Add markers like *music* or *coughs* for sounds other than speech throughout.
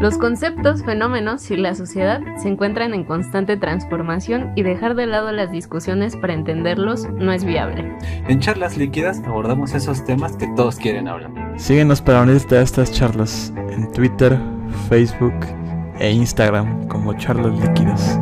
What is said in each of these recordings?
Los conceptos, fenómenos y la sociedad se encuentran en constante transformación y dejar de lado las discusiones para entenderlos no es viable. En charlas líquidas abordamos esos temas que todos quieren hablar. Síguenos para unirte a estas charlas en Twitter, Facebook e Instagram como charlas líquidas.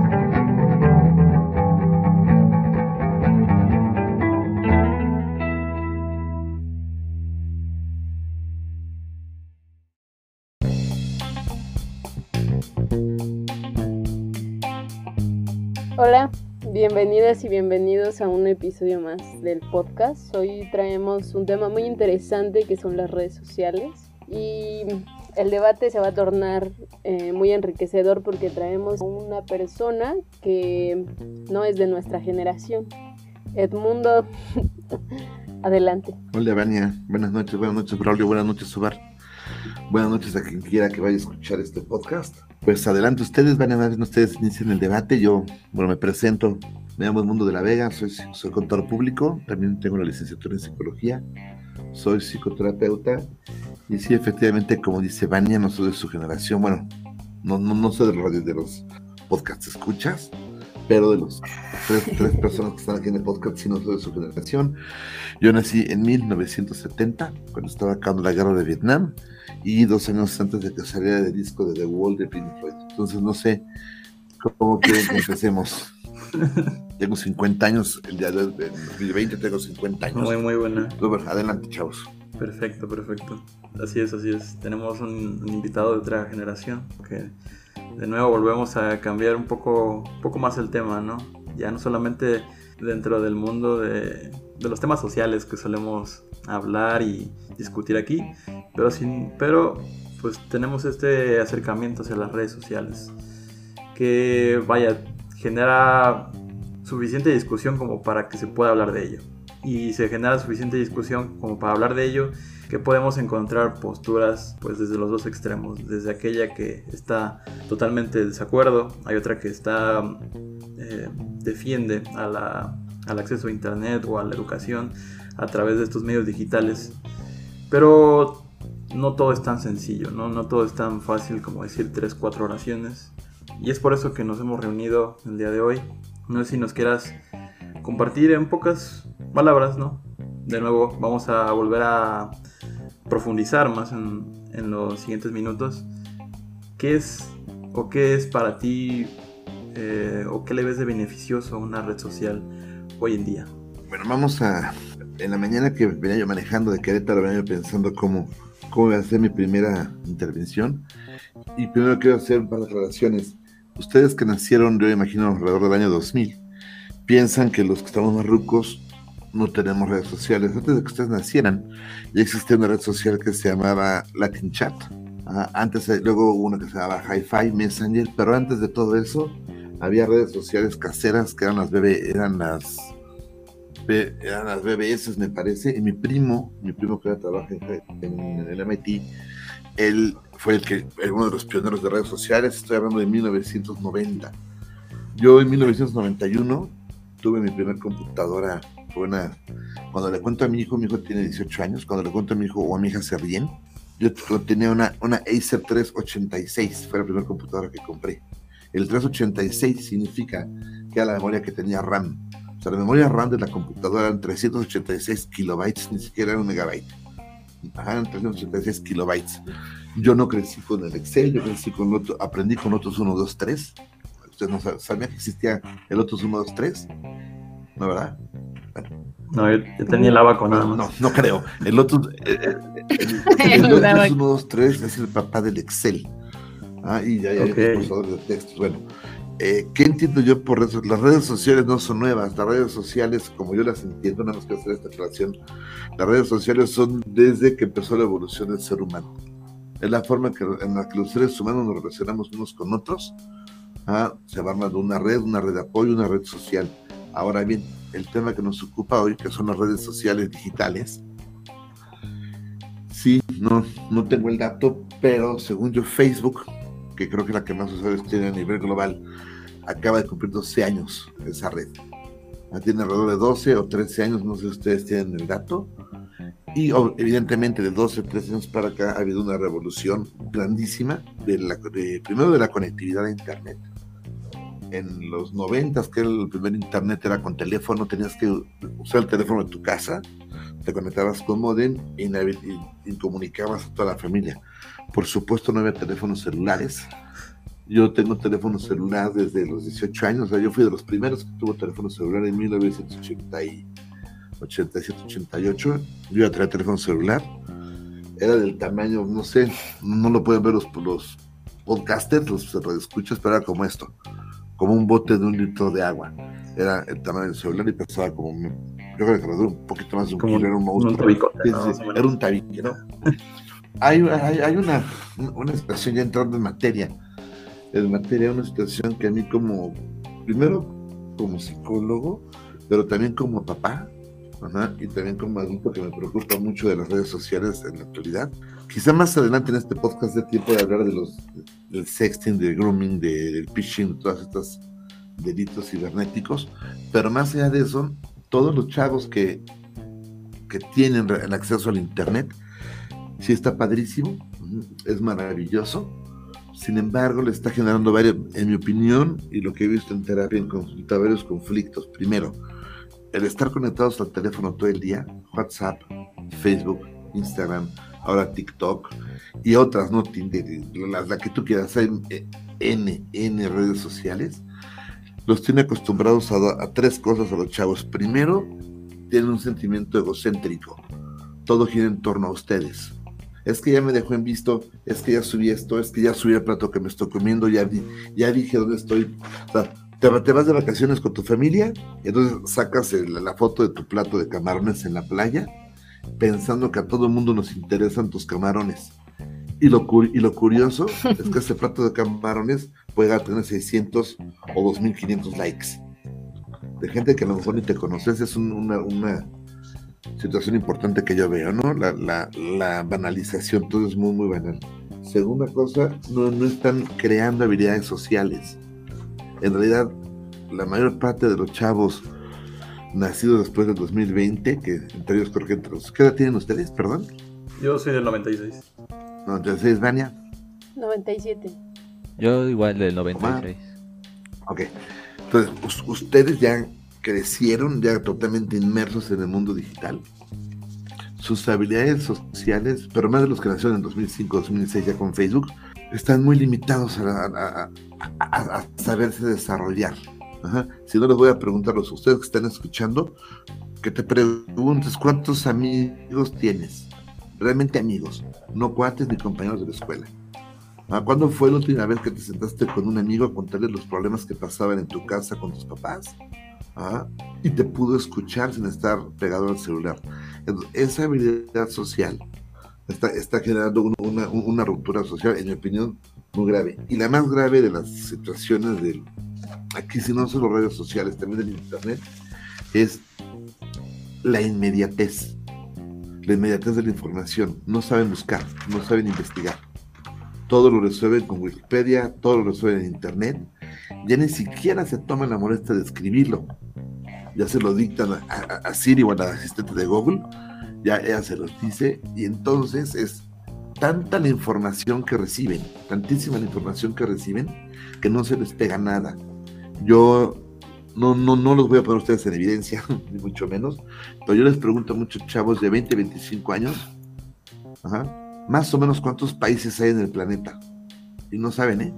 Bienvenidas y bienvenidos a un episodio más del podcast. Hoy traemos un tema muy interesante que son las redes sociales y el debate se va a tornar eh, muy enriquecedor porque traemos a una persona que no es de nuestra generación. Edmundo, *laughs* adelante. Hola, Vania. Buenas noches, buenas noches, Braulio. Buenas noches, Subar. Buenas noches a quien quiera que vaya a escuchar este podcast. Pues adelante ustedes, van a ver, ustedes inician el debate. Yo, bueno, me presento. Me llamo Mundo de la Vega, soy, soy contador público, también tengo la licenciatura en psicología, soy psicoterapeuta y sí, efectivamente, como dice Vania, no soy de su generación, bueno, no, no, no soy de los, de los podcasts escuchas, pero de los tres, tres *laughs* personas que están aquí en el podcast, sí no soy de su generación. Yo nací en 1970, cuando estaba acabando la guerra de Vietnam, y dos años antes de que saliera el disco de The Wall de Pink Floyd. Entonces no sé cómo quieren que empecemos. *laughs* tengo 50 años, el día de en 2020 tengo 50 años. Muy, muy buena. adelante, chavos. Perfecto, perfecto. Así es, así es. Tenemos un, un, invitado de otra generación que de nuevo volvemos a cambiar un poco, un poco más el tema, ¿no? Ya no solamente dentro del mundo de, de los temas sociales que solemos hablar y discutir aquí, pero, sin, pero pues tenemos este acercamiento hacia las redes sociales que vaya, genera suficiente discusión como para que se pueda hablar de ello. Y se genera suficiente discusión como para hablar de ello que podemos encontrar posturas pues desde los dos extremos, desde aquella que está totalmente de desacuerdo, hay otra que está eh, defiende a al acceso a internet o a la educación a través de estos medios digitales. Pero no todo es tan sencillo, ¿no? no todo es tan fácil como decir tres, cuatro oraciones. Y es por eso que nos hemos reunido el día de hoy. No sé si nos quieras compartir en pocas palabras, ¿no? De nuevo, vamos a volver a profundizar más en, en los siguientes minutos. ¿Qué es o qué es para ti eh, o qué le ves de beneficioso a una red social hoy en día? Bueno, vamos a... En la mañana que venía yo manejando de Querétaro, venía yo pensando cómo, cómo voy a hacer mi primera intervención. Y primero quiero hacer un par de aclaraciones. Ustedes que nacieron, yo imagino, alrededor del año 2000, piensan que los que estamos más rucos no tenemos redes sociales. Antes de que ustedes nacieran, ya existía una red social que se llamaba Latin Chat. Ah, antes, luego hubo una que se llamaba Hi-Fi, Messenger, pero antes de todo eso, había redes sociales caseras que eran las BB, eran las eran las BBS, me parece, y mi primo, mi primo que ahora trabaja en, en, el MIT, él fue el que, uno de los pioneros de redes sociales, estoy hablando de 1990. Yo en 1991 tuve mi primera computadora, fue una, cuando le cuento a mi hijo, mi hijo tiene 18 años, cuando le cuento a mi hijo o a mi hija se ríen, yo tenía una, una Acer 386, fue la primera computadora que compré. El 386 significa que era la memoria que tenía RAM. O sea, la memoria RAM de la computadora eran 386 kilobytes, ni siquiera era un megabyte. Ajá, eran 386 kilobytes. Yo no crecí con el Excel, yo crecí con otro, aprendí con otros 1, 2, 3. Ustedes no sabían que existía el Lotus 1, 2, 3. ¿No, verdad? Bueno. No, yo, yo, tenía el abaco nada más. No, no creo. El Lotus, eh, *laughs* el, el, el Lotus 1, 2, 3 es el papá del Excel. Ah, y ya, ya hay okay. procesadores de textos. Bueno, eh, ¿qué entiendo yo por redes Las redes sociales no son nuevas. Las redes sociales, como yo las entiendo, nada más que hacer esta aclaración, las redes sociales son desde que empezó la evolución del ser humano. Es la forma que, en la que los seres humanos nos relacionamos unos con otros. Ah, se va armando una red, una red de apoyo, una red social. Ahora bien, el tema que nos ocupa hoy, que son las redes sociales digitales, sí, no, no tengo el dato, pero según yo, Facebook que creo que es la que más usuarios tiene a nivel global, acaba de cumplir 12 años esa red. Tiene alrededor de 12 o 13 años, no sé si ustedes tienen el dato. Y evidentemente de 12, 13 años para acá ha habido una revolución grandísima, de la, primero de la conectividad a Internet. En los 90, que el primer Internet era con teléfono, tenías que usar el teléfono de tu casa, te conectabas con modem y, y comunicabas a toda la familia. Por supuesto no había teléfonos celulares, yo tengo teléfono celular desde los 18 años, o sea, yo fui de los primeros que tuvo teléfono celular en 1987, 88. Yo ya traía teléfono celular. Era del tamaño, no sé, no lo pueden ver los, los podcasters, los escuchas, pero era como esto, como un bote de un litro de agua. Era el tamaño del celular y pesaba como, yo creo que un poquito más de un kilo, era un monstruo. era un tabique, ¿no? Hay, hay, hay una, una expresión ya entrando en materia en materia de una situación que a mí como, primero como psicólogo, pero también como papá, y también como adulto que me preocupa mucho de las redes sociales en la actualidad. Quizá más adelante en este podcast de tiempo de hablar de los del sexting, del grooming, del phishing, de todas estas delitos cibernéticos, pero más allá de eso, todos los chavos que, que tienen el acceso al internet, sí está padrísimo, es maravilloso, sin embargo, le está generando varios, en mi opinión, y lo que he visto en terapia en consulta, varios conflictos. Primero, el estar conectados al teléfono todo el día, WhatsApp, Facebook, Instagram, ahora TikTok y otras, ¿no? las la que tú quieras, hay eh, N, N redes sociales, los tiene acostumbrados a, a tres cosas a los chavos. Primero, tienen un sentimiento egocéntrico. Todo gira en torno a ustedes es que ya me dejó en visto, es que ya subí esto, es que ya subí el plato que me estoy comiendo, ya, ya dije dónde estoy. O sea, te, vas de vacaciones con tu familia y entonces sacas la foto de tu plato de camarones en la playa pensando que a todo el mundo nos interesan tus camarones. Y lo, y lo curioso *laughs* es que ese plato de camarones puede tener 600 o 2500 likes. De gente que a lo mejor ni te conoces, es una, una, situación importante que yo veo, ¿no? La, la, banalización, todo es muy, muy banal. Segunda cosa, no, no están creando habilidades sociales. En realidad, la mayor parte de los chavos nacidos después del 2020, que entre ellos creo que entre los... ¿Qué edad tienen ustedes, perdón? Yo soy del 96. 96, Vania. 97. Yo igual del 96. Ok. Entonces, ustedes ya crecieron ya totalmente inmersos en el mundo digital. Sus habilidades sociales, pero más de los que nacieron en 2005, 2006 ya con Facebook, están muy limitados a, saberse desarrollar. Si no les voy a preguntar a ustedes que están escuchando, que te preguntes cuántos amigos tienes. Realmente amigos, no cuates ni compañeros de la escuela. ¿Cuándo fue la última vez que te sentaste con un amigo a contarle los problemas que pasaban en tu casa con tus papás? Y te pudo escuchar sin estar pegado al celular. esa habilidad social está, está generando una, una, ruptura social, en mi opinión, muy grave. Y la más grave de las situaciones del, aquí si no son los redes sociales, también del Internet, es la inmediatez. La inmediatez de la información. No saben buscar, no saben investigar. Todo lo resuelven con Wikipedia, todo lo resuelven en Internet. Ya ni siquiera se toman la molestia de escribirlo ya se lo dictan a, Siri o a la asistente de Google, ya ella se los dice y entonces es tanta la información que reciben, tantísima la información que reciben, que no se les pega nada. Yo no, no, no los voy a poner a ustedes en evidencia, *laughs* ni mucho menos, pero yo les pregunto a muchos chavos de 20, 25 años, más o menos cuántos países hay en el planeta. Y no saben, ¿eh?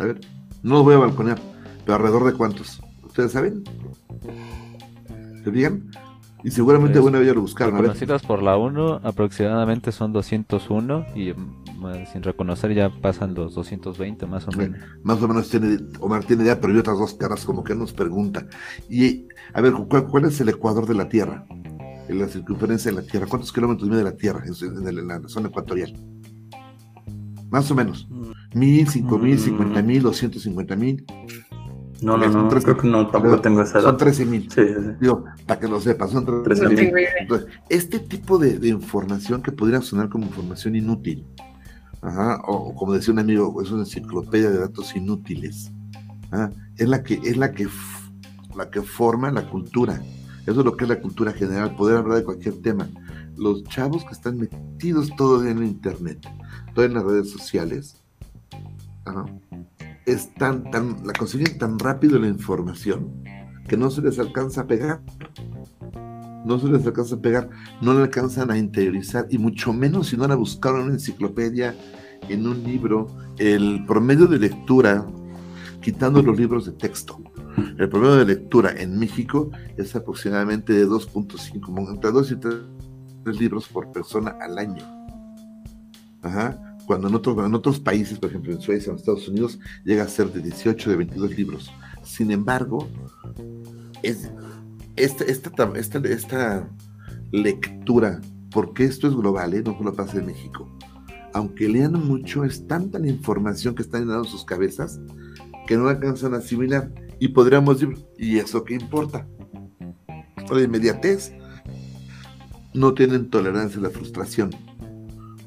A ver, no los voy a balconear, pero alrededor de cuántos. ¿Ustedes saben? ¿Te digan? Y seguramente pues, bueno, ya lo buscaron. Conocidos por la 1 aproximadamente son 201 y sin reconocer ya pasan los 220 más o menos. Más o menos tiene, Omar tiene idea, pero hay otras dos caras como que nos pregunta. Y a ver, ¿cuál, es el ecuador de la Tierra? En la circunferencia de la Tierra. ¿Cuántos kilómetros mide la Tierra en, la zona ecuatorial? Más o menos. Mm. Mil, cinco mil, cincuenta mil, doscientos cincuenta mil. No, no, no, creo que no, tampoco tengo esa edad. Son 13 mil. Sí, sí. Digo, para que lo sepas, son 13 mil. Entonces, este tipo de, de, información que podría sonar como información inútil, ajá, o, como decía un amigo, es una enciclopedia de datos inútiles, es la que, es la que, la que forma la cultura. Eso es lo que es la cultura general, poder hablar de cualquier tema. los chavos que están metidos todo en internet, todo en las redes sociales, están tan, la consiguen tan rápido la información que no se les alcanza a pegar. No se les alcanza a pegar, no le alcanzan a interiorizar y mucho menos si no la buscaron en una enciclopedia, en un libro. El promedio de lectura, quitando los libros de texto, el promedio de lectura en México es aproximadamente de 2.5, entre 2 y 3 libros por persona al año. Ajá. Cuando en, otros, en otros países, por ejemplo en Suecia o en Estados Unidos, llega a ser de 18, de 22 libros. Sin embargo, es, esta, esta, esta, esta lectura, porque esto es global, ¿eh? no solo pasa en México, aunque lean mucho, es tanta la información que está llenando sus cabezas que no alcanzan a asimilar. Y podríamos decir, ¿y eso qué importa? La inmediatez. No tienen tolerancia a la frustración.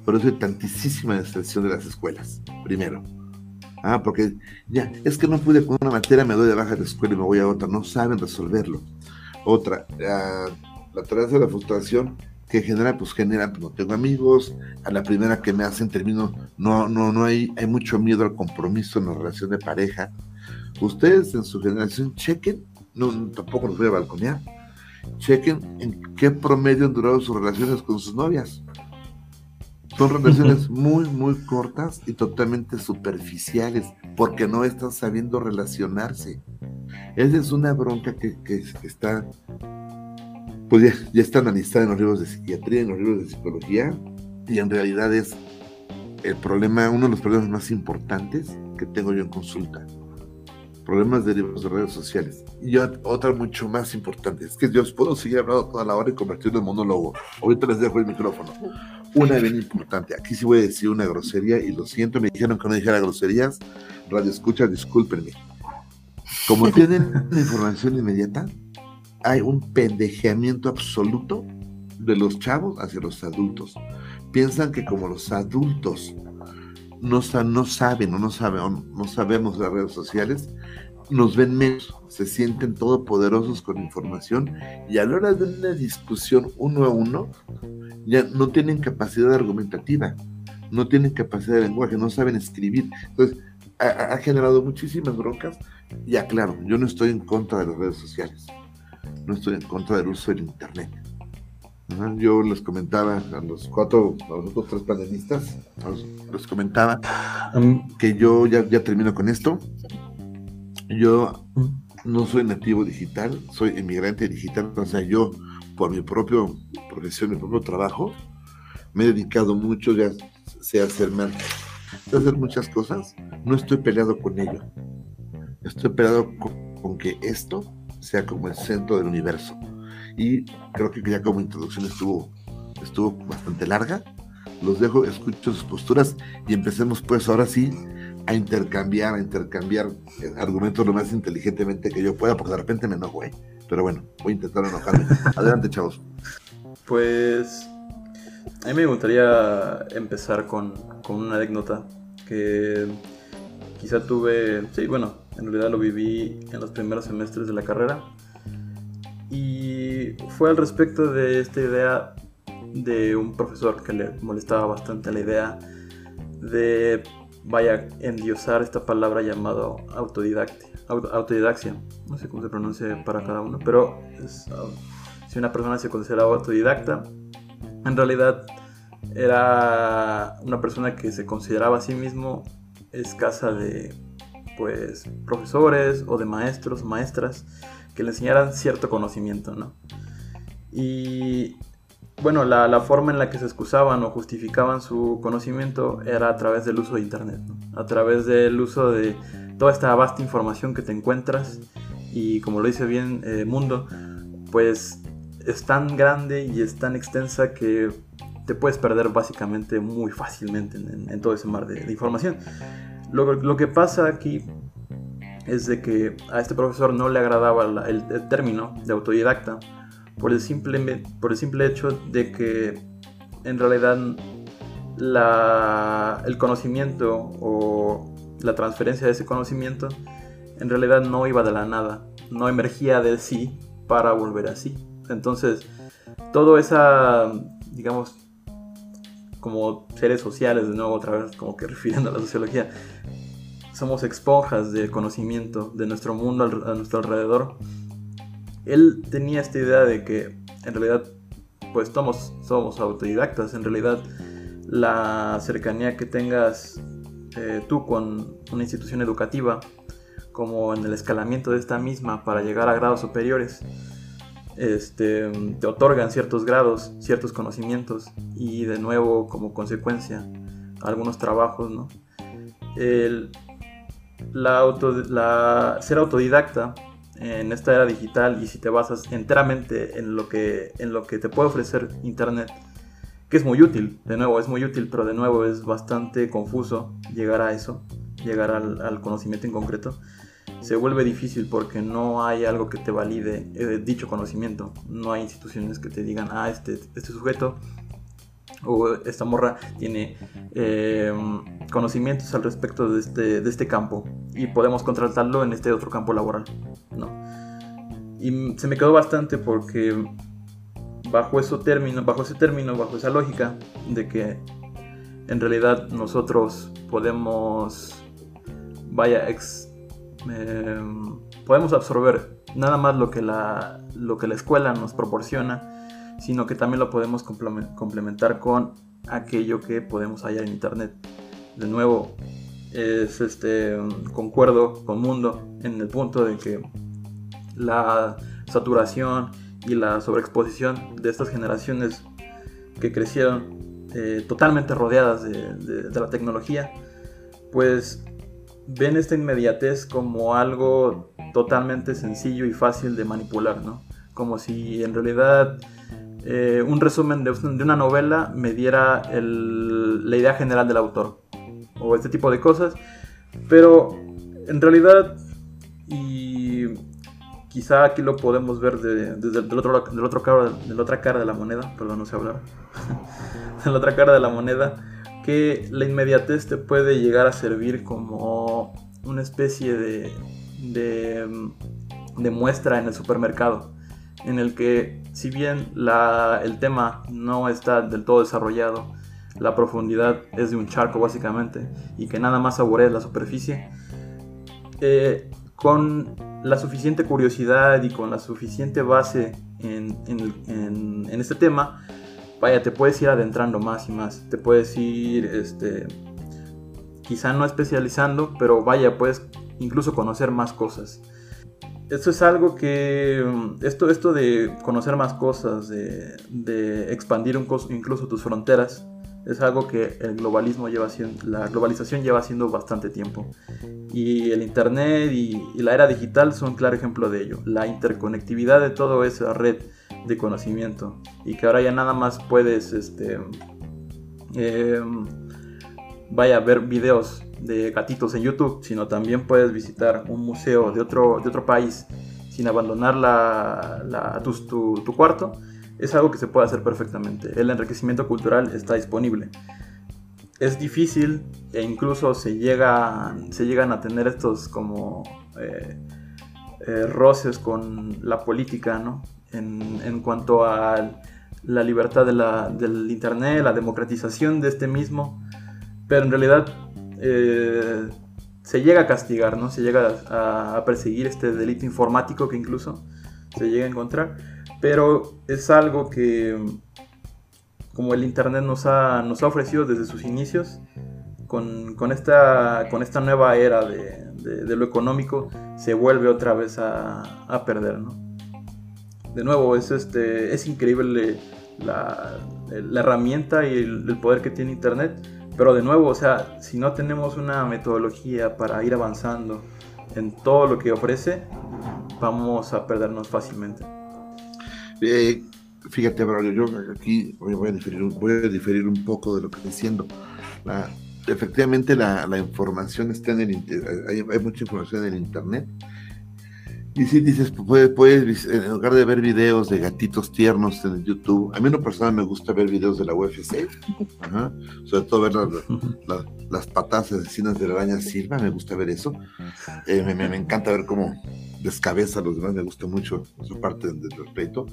Por eso hay tantísima destrucción de las escuelas, primero. Ah, porque ya, es que no pude con una materia, me doy de baja de la escuela y me voy a otra. No saben resolverlo. Otra, la, la tolerancia a la frustración que genera, pues genera, pues no tengo amigos, a la primera que me hacen termino, no, no, no hay, hay mucho miedo al compromiso en la relación de pareja, Ustedes en su generación chequen, no, tampoco los voy a balconear, chequen en qué promedio han durado sus relaciones con sus novias. Son relaciones muy, muy cortas y totalmente superficiales, porque no están sabiendo relacionarse. Esa es una bronca que, está, pues ya, ya, está analizada en los libros de psiquiatría, en los libros de psicología, y en realidad es el problema, uno de los problemas más importantes que tengo yo en consulta problemas derivados de redes sociales. Y otra mucho más importante, es que yo puedo seguir hablando toda la hora y convertirlo en monólogo. Ahorita les dejo el micrófono. Una bien importante, aquí sí voy a decir una grosería y lo siento, me dijeron que no dijera groserías. Radio escucha, discúlpenme. Como *laughs* tienen información inmediata, hay un pendejeamiento absoluto de los chavos hacia los adultos. Piensan que como los adultos no, no saben o no, saben, no sabemos las redes sociales, nos ven menos, se sienten todopoderosos con información y a la hora de una discusión uno a uno, ya no tienen capacidad argumentativa, no tienen capacidad de lenguaje, no saben escribir. Entonces, ha, ha generado muchísimas broncas y aclaro, yo no estoy en contra de las redes sociales, no estoy en contra del uso del Internet yo les comentaba a los cuatro, a los otros tres panelistas, les comentaba que yo ya, ya termino con esto. Yo no soy nativo digital, soy emigrante digital, o sea, yo por mi propio profesión, mi propio trabajo, me he dedicado mucho, ya sé hacer hacer muchas cosas, no estoy peleado con ello. Estoy peleado con que esto sea como el centro del universo y creo que ya como introducción estuvo, estuvo bastante larga. Los dejo, escucho sus posturas y empecemos pues ahora sí a intercambiar, a intercambiar eh, argumentos lo más inteligentemente que yo pueda, porque de repente me enojo, ¿eh? Pero bueno, voy a intentar enojarme. *laughs* Adelante, chavos. Pues a mí me gustaría empezar con, con una anécdota que quizá tuve, sí, bueno, en realidad lo viví en los primeros semestres de la carrera y fue al respecto de esta idea de un profesor que le molestaba bastante la idea de, vaya, endiosar esta palabra llamado autodidactia, autodidaxia, no sé cómo se pronuncia para cada uno, pero si una persona se consideraba autodidacta, en realidad era una persona que se consideraba a sí mismo escasa de pues profesores o de maestros o maestras que le enseñaran cierto conocimiento, ¿no? Y bueno, la, forma en la que se excusaban o justificaban su conocimiento era a través del uso de Internet, a través del uso de toda esta vasta información que te encuentras y como lo dice bien eh, Mundo, pues es tan grande y es tan extensa que te puedes perder básicamente muy fácilmente en, todo ese mar de, información. Lo, que pasa aquí es de que a este profesor no le agradaba el, término de autodidacta por el, simple, por el simple hecho de que en realidad el conocimiento o la transferencia de ese conocimiento en realidad no iba de la nada, no emergía de sí para volver así. Entonces, toda esa digamos, como seres sociales, de nuevo otra vez, como que *laughs* refiriendo a la sociología, somos esponjas de conocimiento de nuestro mundo a nuestro alrededor. Él tenía esta idea de que en realidad pues somos, somos autodidactas, en realidad la cercanía que tengas eh, tú con una institución educativa, como en el escalamiento de esta misma para llegar a grados superiores, este, te otorgan ciertos grados, ciertos conocimientos y de nuevo como consecuencia algunos trabajos, ¿no? El, la, auto, la ser autodidacta en esta era digital y si te basas enteramente en lo que, en lo que te puede ofrecer Internet, que es muy útil, de nuevo es muy útil, pero de nuevo es bastante confuso llegar a eso, llegar al, conocimiento en concreto, se vuelve difícil porque no hay algo que te valide eh, dicho conocimiento, no hay instituciones que te digan, ah, este, este sujeto o esta morra tiene em, conocimientos al respecto de este, de este campo y podemos contratarlo en este otro campo laboral. ¿no? Y se me quedó bastante porque bajo, eso término, bajo ese término, bajo esa lógica de que en realidad nosotros podemos, vaya, ex, em, podemos absorber nada más lo que, la, lo que la escuela nos proporciona sino que también lo podemos complementar con aquello que podemos hallar en internet. De nuevo, es este concuerdo con Mundo en el punto de que la saturación y la sobreexposición de estas generaciones que crecieron eh, totalmente rodeadas de, la tecnología, pues ven esta inmediatez como algo totalmente sencillo y fácil de manipular, ¿no? Como si en realidad eh, un resumen de, una novela me diera la idea general del autor o este tipo de cosas. Pero en realidad y quizá aquí lo podemos ver desde el otro, del otro cara, de la otra cara de la moneda perdón no sé hablar *laughs* de la otra cara de la moneda que la inmediatez te puede llegar a servir como una especie de, de muestra en el supermercado en el que si bien el tema no está del todo desarrollado, la profundidad es de un charco básicamente y que nada más saborea la superficie, eh, con la suficiente curiosidad y con la suficiente base en, este tema, vaya, te puedes ir adentrando más y más, te puedes ir, este, quizá no especializando, pero vaya, puedes incluso conocer más cosas. Esto es algo que, esto, esto de conocer más cosas, de, expandir incluso tus fronteras, es algo que el globalismo lleva haciendo, la globalización lleva haciendo bastante tiempo. Y el Internet y, la era digital son un claro ejemplo de ello. La interconectividad de toda esa red de conocimiento. Y que ahora ya nada más puedes, este, em, vaya, ver videos de gatitos en YouTube, sino también puedes visitar un museo de otro, de otro país sin abandonar la, tu, tu, cuarto, es algo que se puede hacer perfectamente. El enriquecimiento cultural está disponible. Es difícil e incluso se, llega, se llegan a tener estos como eh, eh, roces con la política, ¿no? En, en cuanto a la libertad de la, del Internet, la democratización de este mismo, pero en realidad eh, se llega a castigar, ¿no? Se llega a, perseguir este delito informático que incluso se llega a encontrar. Pero es algo que, como el Internet nos ha, nos ha ofrecido desde sus inicios, con, esta, con esta nueva era de, lo económico, se vuelve otra vez a, perder, ¿no? De nuevo, es, este, es increíble la, herramienta y el poder que tiene Internet pero de nuevo, o sea, si no tenemos una metodología para ir avanzando en todo lo que ofrece, vamos a perdernos fácilmente. Eh, fíjate, Braulio, yo aquí voy a, diferir, voy a diferir un poco de lo que estoy diciendo. efectivamente, la, información está en el hay, hay mucha información en el Internet y si dices, puedes, puedes, en lugar de ver videos de gatitos tiernos en YouTube, a mí en lo personal me gusta ver videos de la UFC, sobre todo ver *laughs* las patas asesinas de la araña silva, me gusta ver eso. Eh, me, encanta ver cómo descabeza a los demás, me gusta mucho su parte del respeto.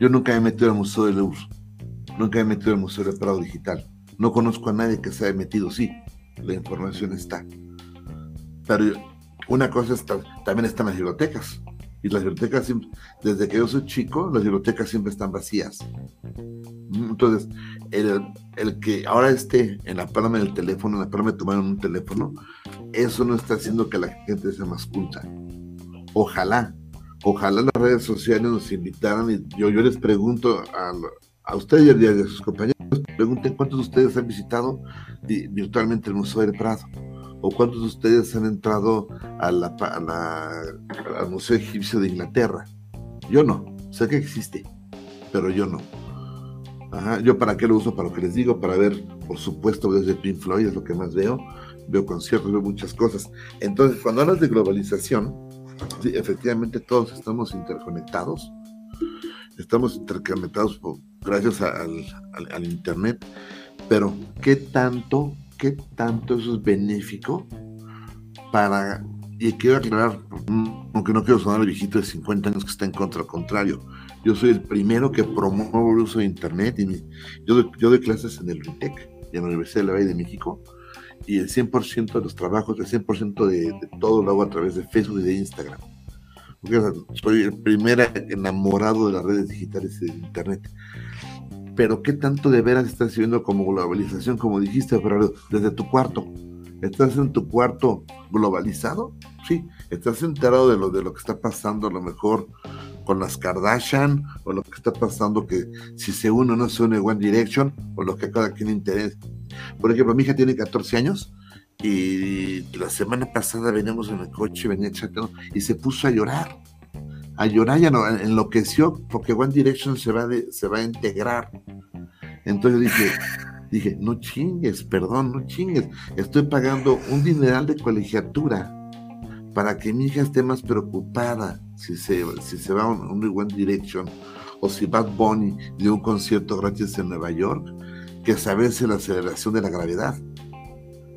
Yo nunca me he metido al Museo del Louvre, nunca me he metido al Museo del Prado Digital. No conozco a nadie que se haya metido, sí, la información está. Pero una cosa es, también están las bibliotecas. Y las bibliotecas, desde que yo soy chico, las bibliotecas siempre están vacías. Entonces, el, el que ahora esté en la palma del teléfono, en la palma de tu un teléfono, eso no está haciendo que la gente sea más culta. Ojalá, ojalá las redes sociales nos invitaran y yo, yo les pregunto a, a ustedes y a sus compañeros, pregunten cuántos de ustedes han visitado virtualmente el Museo del Prado o cuántos de ustedes han entrado a al Museo Egipcio de Inglaterra. Yo no, sé que existe, pero yo no. Yo para qué lo uso, para lo que les digo, para ver, por supuesto, desde Pink Floyd es lo que más veo, veo conciertos, veo muchas cosas. Entonces, cuando hablas de globalización, efectivamente todos estamos interconectados, estamos interconectados gracias al, al Internet, pero ¿qué tanto qué tanto eso es benéfico para, y quiero aclarar, aunque no quiero sonar el viejito de 50 años que está en contra, al contrario, yo soy el primero que promuevo el uso de Internet y yo, doy, yo doy clases en el RITEC y en la Universidad de la Valle de México y el 100% de los trabajos, el 100% de, de, todo lo hago a través de Facebook y de Instagram. Porque soy el primer enamorado de las redes digitales y de Internet pero ¿qué tanto de veras estás viendo como globalización, como dijiste, desde tu cuarto? ¿Estás en tu cuarto globalizado? Sí, estás enterado de lo, de lo que está pasando a lo mejor con las Kardashian, o lo que está pasando que si se une o no se une One Direction, o lo que cada quien interesa. Por ejemplo, mi hija tiene 14 años y la semana pasada veníamos en el coche, venía chateando y se puso a llorar a llorar, ya no, enloqueció porque One Direction se va, a integrar. Entonces dije, dije, no chingues, perdón, no chingues, estoy pagando un dineral de colegiatura para que mi hija esté más preocupada si se, si se va a un, One Direction o si Bad Bunny dio un concierto gratis en Nueva York, que saberse la aceleración de la gravedad.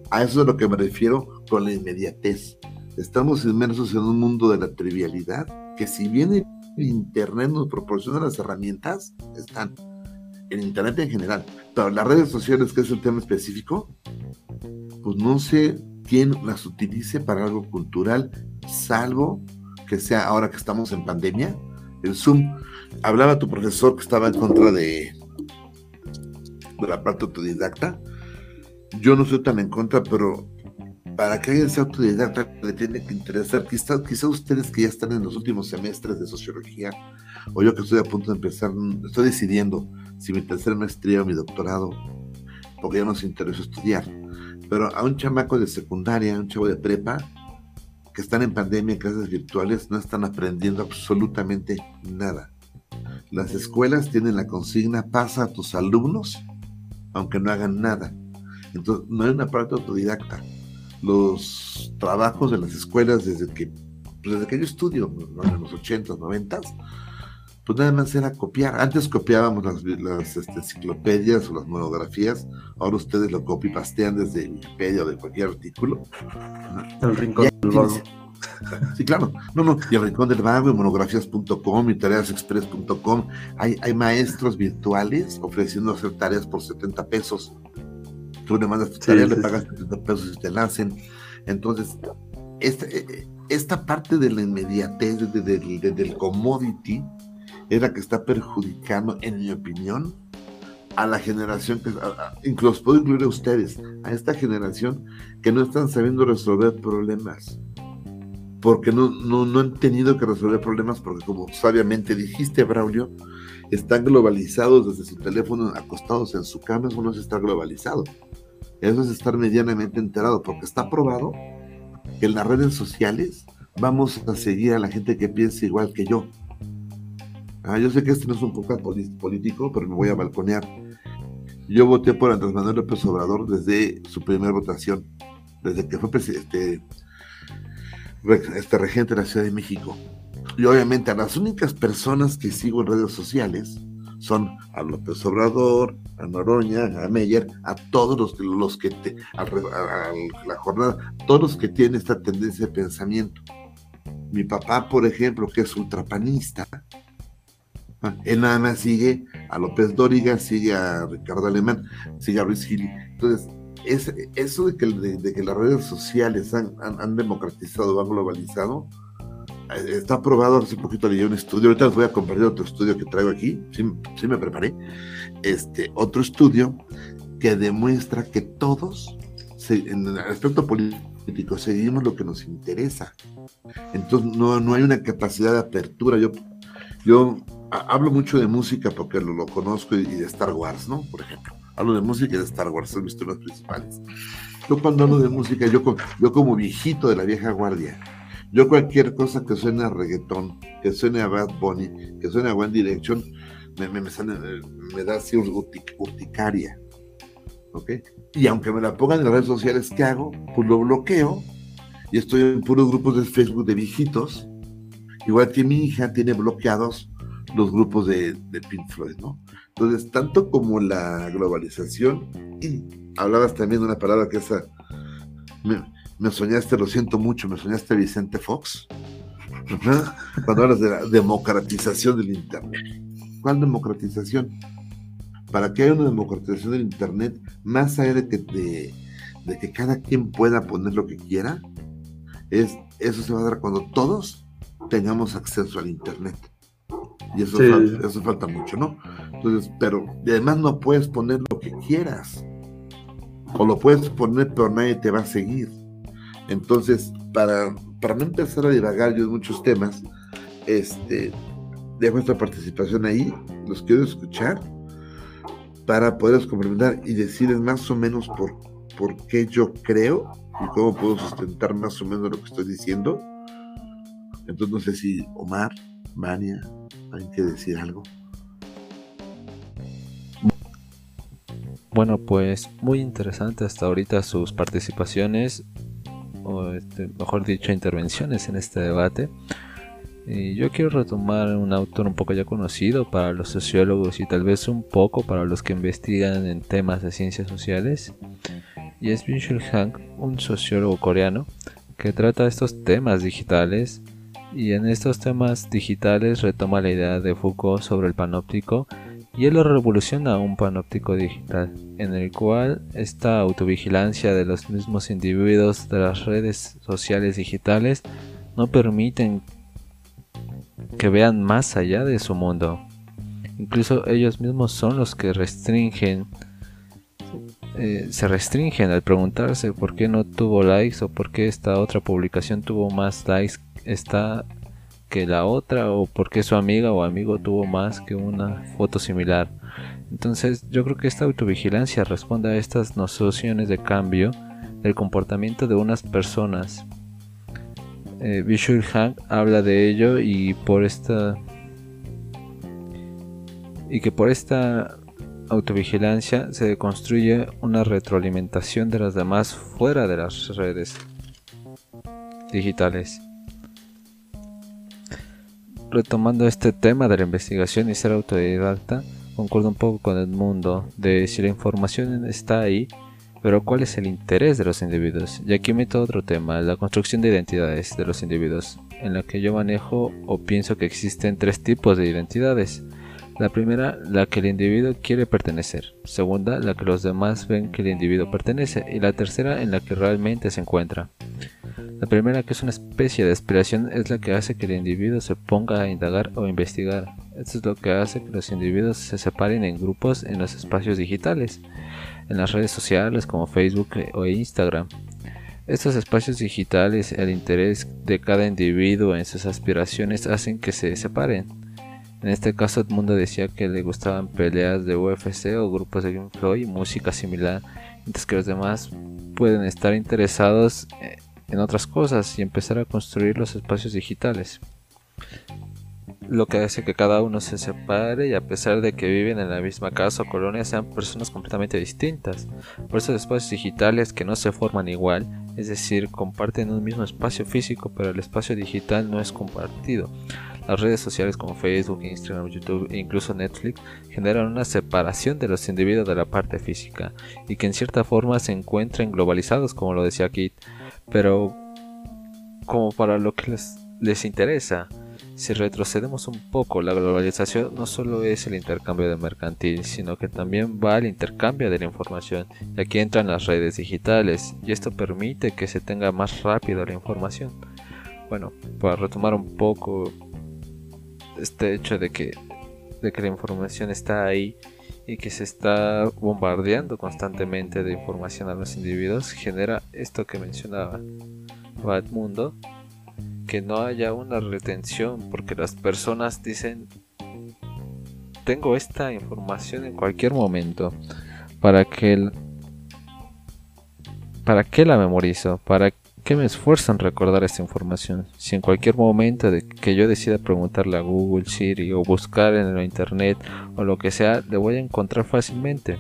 A eso es a lo que me refiero con la inmediatez. Estamos inmersos en un mundo de la trivialidad que si bien el Internet nos proporciona las herramientas, están en Internet en general, pero las redes sociales, que es el tema específico, pues no sé quién las utilice para algo cultural, salvo que sea ahora que estamos en pandemia, el Zoom. Hablaba tu profesor que estaba en contra de, de la parte autodidacta. Yo no soy tan en contra, pero para que alguien sea autodidacta le tiene que interesar. Quizá, quizá ustedes que ya están en los últimos semestres de sociología, o yo que estoy a punto de empezar, estoy decidiendo si mi tercer maestría o mi doctorado, porque ya nos interesa estudiar. Pero a un chamaco de secundaria, a un chavo de prepa, que están en pandemia en clases virtuales, no están aprendiendo absolutamente nada. Las escuelas tienen la consigna, pasa a tus alumnos, aunque no hagan nada. Entonces, no hay una parte autodidacta los trabajos de las escuelas desde que, pues, desde que yo estudio, en los 80s, 90 pues nada más era copiar. Antes copiábamos las, este, enciclopedias o las monografías, ahora ustedes lo copy-pastean desde Wikipedia o de cualquier artículo. El rincón del vago. *laughs* Sí, claro. No, no, y el rincón del vago, y monografías.com, y tareasexpress.com. Hay, hay maestros virtuales ofreciendo hacer tareas por 70 pesos. Tú le mandas tu tarea, le pagas 30 pesos y te la hacen. Entonces, esta, eh, esta parte de la inmediatez, del commodity, es la que está perjudicando, en mi opinión, a la generación que, incluso puedo incluir a ustedes, a esta generación que no están sabiendo resolver problemas. Porque no, no, no han tenido que resolver problemas, porque como sabiamente dijiste, Braulio, están globalizados desde su teléfono, acostados en su cama, eso no es estar globalizado. Eso es estar medianamente enterado, porque está probado que en las redes sociales vamos a seguir a la gente que piensa igual que yo. Ah, yo sé que este no es un poco político, pero me voy a balconear. Yo voté por Andrés Manuel López Obrador desde su primera votación, desde que fue presidente, este regente de la Ciudad de México. Y obviamente a las únicas personas que sigo en redes sociales son a López Obrador, a Noroña, a Meyer, a todos los, los que, te, a, la jornada, todos los que tienen esta tendencia de pensamiento. Mi papá, por ejemplo, que es ultrapanista, Ah, Él nada más sigue a López Dóriga, sigue a Ricardo Alemán, sigue a Luis Gil. Entonces, es, eso de que, de, de que las redes sociales han, han, han democratizado, han globalizado, está probado, hace poquito leí un estudio, ahorita les voy a compartir otro estudio que traigo aquí, sí, sí me preparé, este, otro estudio que demuestra que todos, en el aspecto político, seguimos lo que nos interesa. Entonces no, no hay una capacidad de apertura. Yo, yo ha- hablo mucho de música porque lo, lo conozco y, de Star Wars, ¿no? Por ejemplo. Hablo de música y de Star Wars, son mis temas principales. Yo cuando hablo de música, yo, yo como viejito de la vieja guardia, yo cualquier cosa que suene a reggaetón, que suene a Bad Bunny, que suene a One Direction, me, me, me, sale- me da así urtic- urticaria. ¿Ok? Y aunque me la pongan en las redes sociales, ¿qué hago? Pues lo bloqueo y estoy en puros grupos de Facebook de viejitos, igual que mi hija tiene bloqueados los grupos de, Pink Floyd, ¿no? Entonces, tanto como la globalización, y hablabas también de una palabra que esa, me, me soñaste, lo siento mucho, me soñaste Vicente Fox, cuando hablas de la democratización del Internet. ¿Cuál democratización? Para que haya una democratización del Internet, más allá de que, de, de que cada quien pueda poner lo que quiera, es, eso se va a dar cuando todos tengamos acceso al Internet. Y eso, Sí. falta, eso falta mucho, ¿no? Entonces, pero además no puedes poner lo que quieras. O lo puedes poner, pero nadie te va a seguir. Entonces, para, para no empezar a divagar yo en muchos temas, este, dejo esta participación ahí, los quiero escuchar, para poderlos complementar y decirles más o menos por, por qué yo creo y cómo puedo sustentar más o menos lo que estoy diciendo. Entonces, no sé si Omar, Mania, hay que decir algo. Bueno, pues muy interesante hasta ahorita sus participaciones, o este, mejor dicho, intervenciones en este debate. Y yo quiero retomar un autor un poco ya conocido para los sociólogos y tal vez un poco para los que investigan en temas de ciencias sociales. Y es Byung-Chul Han, un sociólogo coreano que trata estos temas digitales y en estos temas digitales retoma la idea de Foucault sobre el panóptico y él lo revoluciona a un panóptico digital, en el cual esta autovigilancia de los mismos individuos de las redes sociales digitales no permiten que vean más allá de su mundo. Incluso ellos mismos son los que restringen, eh, se restringen al preguntarse por qué no tuvo likes o por qué esta otra publicación tuvo más likes que la otra o porque su amiga o amigo tuvo más que una foto similar. Entonces yo creo que esta autovigilancia responde a estas nociones de cambio del comportamiento de unas personas. Eh, Visual Han habla de ello y por esta y que por esta autovigilancia se construye una retroalimentación de las demás fuera de las redes digitales retomando este tema de la investigación y ser autodidacta, concuerdo un poco con el mundo de si la información está ahí, pero cuál es el interés de los individuos. Y aquí meto otro tema, la construcción de identidades de los individuos, en la que yo manejo o pienso que existen tres tipos de identidades. La primera, la que el individuo quiere pertenecer. Segunda, la que los demás ven que el individuo pertenece. Y la tercera, en la que realmente se encuentra. La primera, que es una especie de aspiración, es la que hace que el individuo se ponga a indagar o investigar. Esto es lo que hace que los individuos se separen en grupos en los espacios digitales, en las redes sociales como Facebook o Instagram. Estos espacios digitales, el interés de cada individuo en sus aspiraciones hacen que se separen. En este caso, Edmundo decía que le gustaban peleas de UFC o grupos de Game y música similar, mientras que los demás pueden estar interesados en otras cosas y empezar a construir los espacios digitales. Lo que hace que cada uno se separe y a pesar de que viven en la misma casa o colonia sean personas completamente distintas. Por esos espacios digitales que no se forman igual, es decir, comparten un mismo espacio físico pero el espacio digital no es compartido. Las redes sociales como Facebook, Instagram, YouTube e incluso Netflix generan una separación de los individuos de la parte física y que en cierta forma se encuentran globalizados como lo decía Kit, pero como para lo que les, les interesa. Si retrocedemos un poco, la globalización no solo es el intercambio de mercantil, sino que también va al intercambio de la información. Y aquí entran las redes digitales, y esto permite que se tenga más rápido la información. Bueno, para retomar un poco este hecho de que, de que la información está ahí y que se está bombardeando constantemente de información a los individuos, genera esto que mencionaba Mundo, que no haya una retención, porque las personas dicen, tengo esta información en cualquier momento, para que ¿Para qué la memorizo? ¿Para qué me esfuerzo en recordar esta información? Si en cualquier momento de que yo decida preguntarle a Google, Siri o buscar en el internet o lo que sea, le voy a encontrar fácilmente.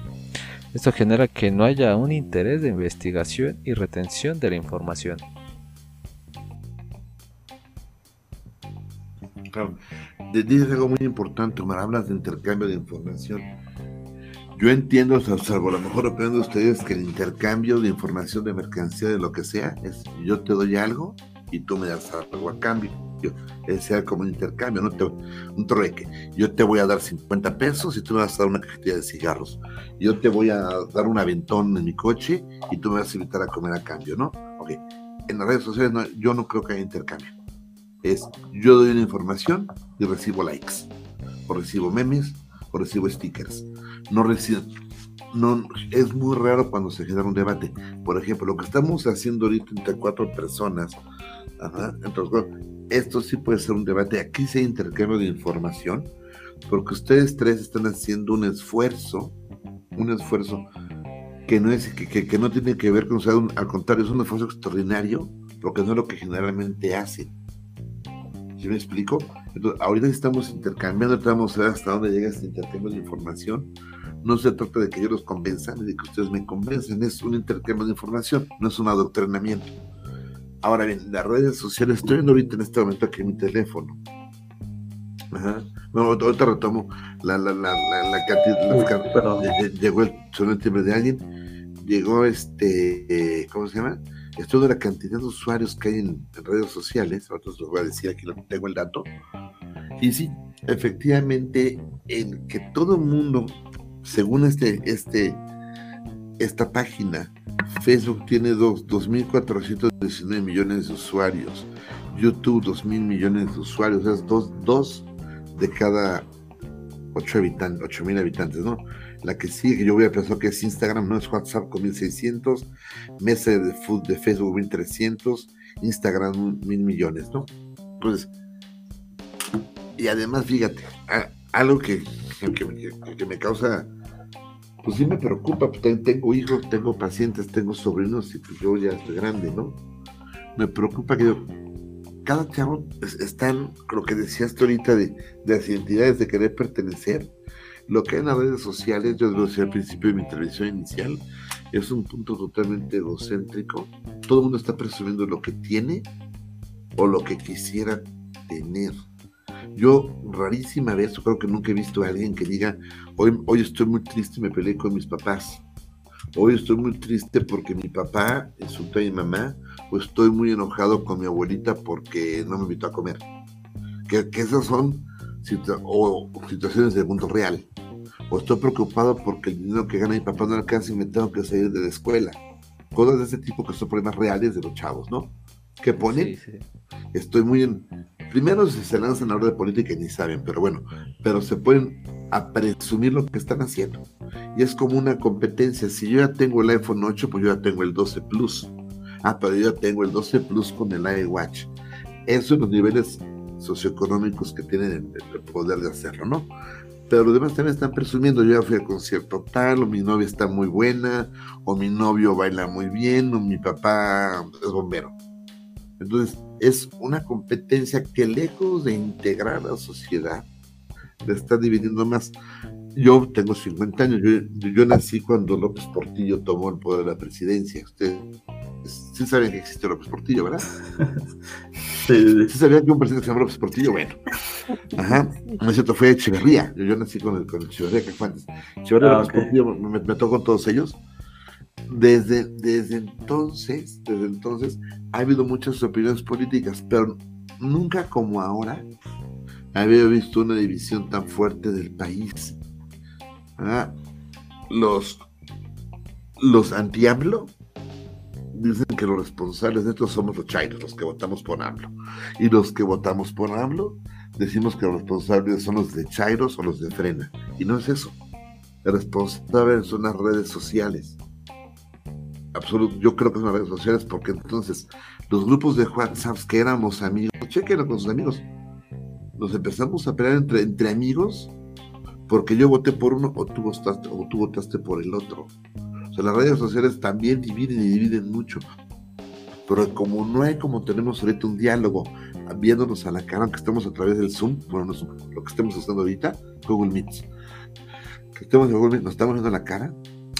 Esto genera que no haya un interés de investigación y retención de la información. Dices algo muy importante, me hablas de intercambio de información. Yo entiendo, salvo a lo mejor opinión de ustedes, que el intercambio de información, de mercancía, de lo que sea, es yo te doy algo y tú me das algo a cambio. es sea como un intercambio, no un trueque. Yo te voy a dar 50 pesos y tú me vas a dar una cajetilla de cigarros. Yo te voy a dar un aventón en mi coche y tú me vas a invitar a comer a cambio, ¿no? Ok. En las redes sociales yo no creo que haya intercambio es yo doy una información y recibo likes, o recibo memes, o recibo stickers. No recibo, no, es muy raro cuando se genera un debate. Por ejemplo, lo que estamos haciendo ahorita entre cuatro personas, esto sí puede ser un debate. Aquí se intercambio de información, porque ustedes tres están haciendo un esfuerzo, un esfuerzo que no es que, que, no tiene que ver con, al contrario, es un esfuerzo extraordinario, porque no es lo que generalmente hacen ¿Sí me explico? Entonces, ahorita estamos intercambiando, vamos a ver hasta dónde llega este intercambio de información. No se trata de que yo los convenza ni de que ustedes me convencen, es un intercambio de información, no es un adoctrinamiento. Ahora bien, las redes sociales, estoy viendo ahorita en este momento aquí en mi teléfono. Ajá. Bueno, ahorita retomo la, la, la, la, cantidad. llegó el sonido de alguien, llegó este, ¿cómo se llama? Esto de la cantidad de usuarios que hay en, redes sociales, ahora os voy a decir aquí, no tengo el dato. Y sí, efectivamente, en que todo el mundo, según este, este, esta página, Facebook tiene 2.419 millones de usuarios, YouTube 2.000 millones de usuarios, es dos, dos de cada 8 habitantes, 8.000 habitantes, ¿no? La que sigue, que yo voy a pensar que es Instagram, no es WhatsApp con 1600, Mesa de, de Facebook 1300, Instagram mil millones, ¿no? Y además, fíjate, algo que, que, me causa, pues sí me preocupa, pues tengo hijos, tengo pacientes, tengo sobrinos y pues yo ya estoy grande, ¿no? Me preocupa que yo, cada chavo están, lo que decías tú ahorita de, de las identidades de querer pertenecer, lo que hay en las redes sociales, yo lo decía al principio de mi intervención inicial, es un punto totalmente egocéntrico. Todo el mundo está presumiendo lo que tiene o lo que quisiera tener. Yo rarísima vez, creo que nunca he visto a alguien que diga, hoy, hoy estoy muy triste, me peleé con mis papás. Hoy estoy muy triste porque mi papá insultó a mi mamá, o estoy muy enojado con mi abuelita porque no me invitó a comer. Que, que esas son o situaciones de mundo real. O estoy preocupado porque el dinero que gana mi papá no alcanza y me tengo que salir de la escuela. Cosas de ese tipo que son problemas reales de los chavos, ¿no? Que ponen. Estoy muy en. Primero se lanzan a hablar de política y ni saben, pero bueno, pero se pueden a presumir lo que están haciendo. Y es como una competencia. Si yo ya tengo el iPhone 8, pues yo ya tengo el 12 Plus. Ah, pero yo ya tengo el 12 Plus con el iWatch. Eso en los niveles socioeconómicos que tienen el, poder de hacerlo, ¿no? Pero los demás también están presumiendo, yo ya fui al concierto tal, o mi novia está muy buena, o mi novio baila muy bien, o mi papá es bombero. Entonces, es una competencia que lejos de integrar a la sociedad, le está dividiendo más. Yo tengo 50 años, yo, yo, nací cuando López Portillo tomó el poder de la presidencia. Ustedes sí saben que existe López Portillo, ¿verdad? *laughs* Sí, sí sabían que un presidente se llama López Portillo, bueno. Ajá, no es cierto, fue Echeverría. Yo, yo nací con el, con Echeverría, que fue antes. Echeverría ah, López Portillo me, me, tocó con todos ellos. Desde, desde entonces, desde entonces, ha habido muchas opiniones políticas, pero nunca como ahora había visto una división tan fuerte del país. Los los anti-AMLO dicen que los responsables de esto somos los chairos, los que votamos por AMLO. Y los que votamos por AMLO decimos que los responsables son los de chairos o los de frena. Y no es eso. El responsable son las redes sociales. Absoluto, yo creo que son las redes sociales porque entonces los grupos de WhatsApp que éramos amigos, chequenlo con sus amigos, nos empezamos a pelear entre, entre amigos porque yo voté por uno o tú, votaste, o tú votaste por el otro. O sea, las redes sociales también dividen y dividen mucho. Pero como no hay como tenemos ahorita un diálogo viéndonos a la cara, aunque estemos a través del Zoom, bueno, no Zoom, lo que estemos haciendo ahorita, Google Meets, que estemos en Google Meets, nos estamos viendo la cara,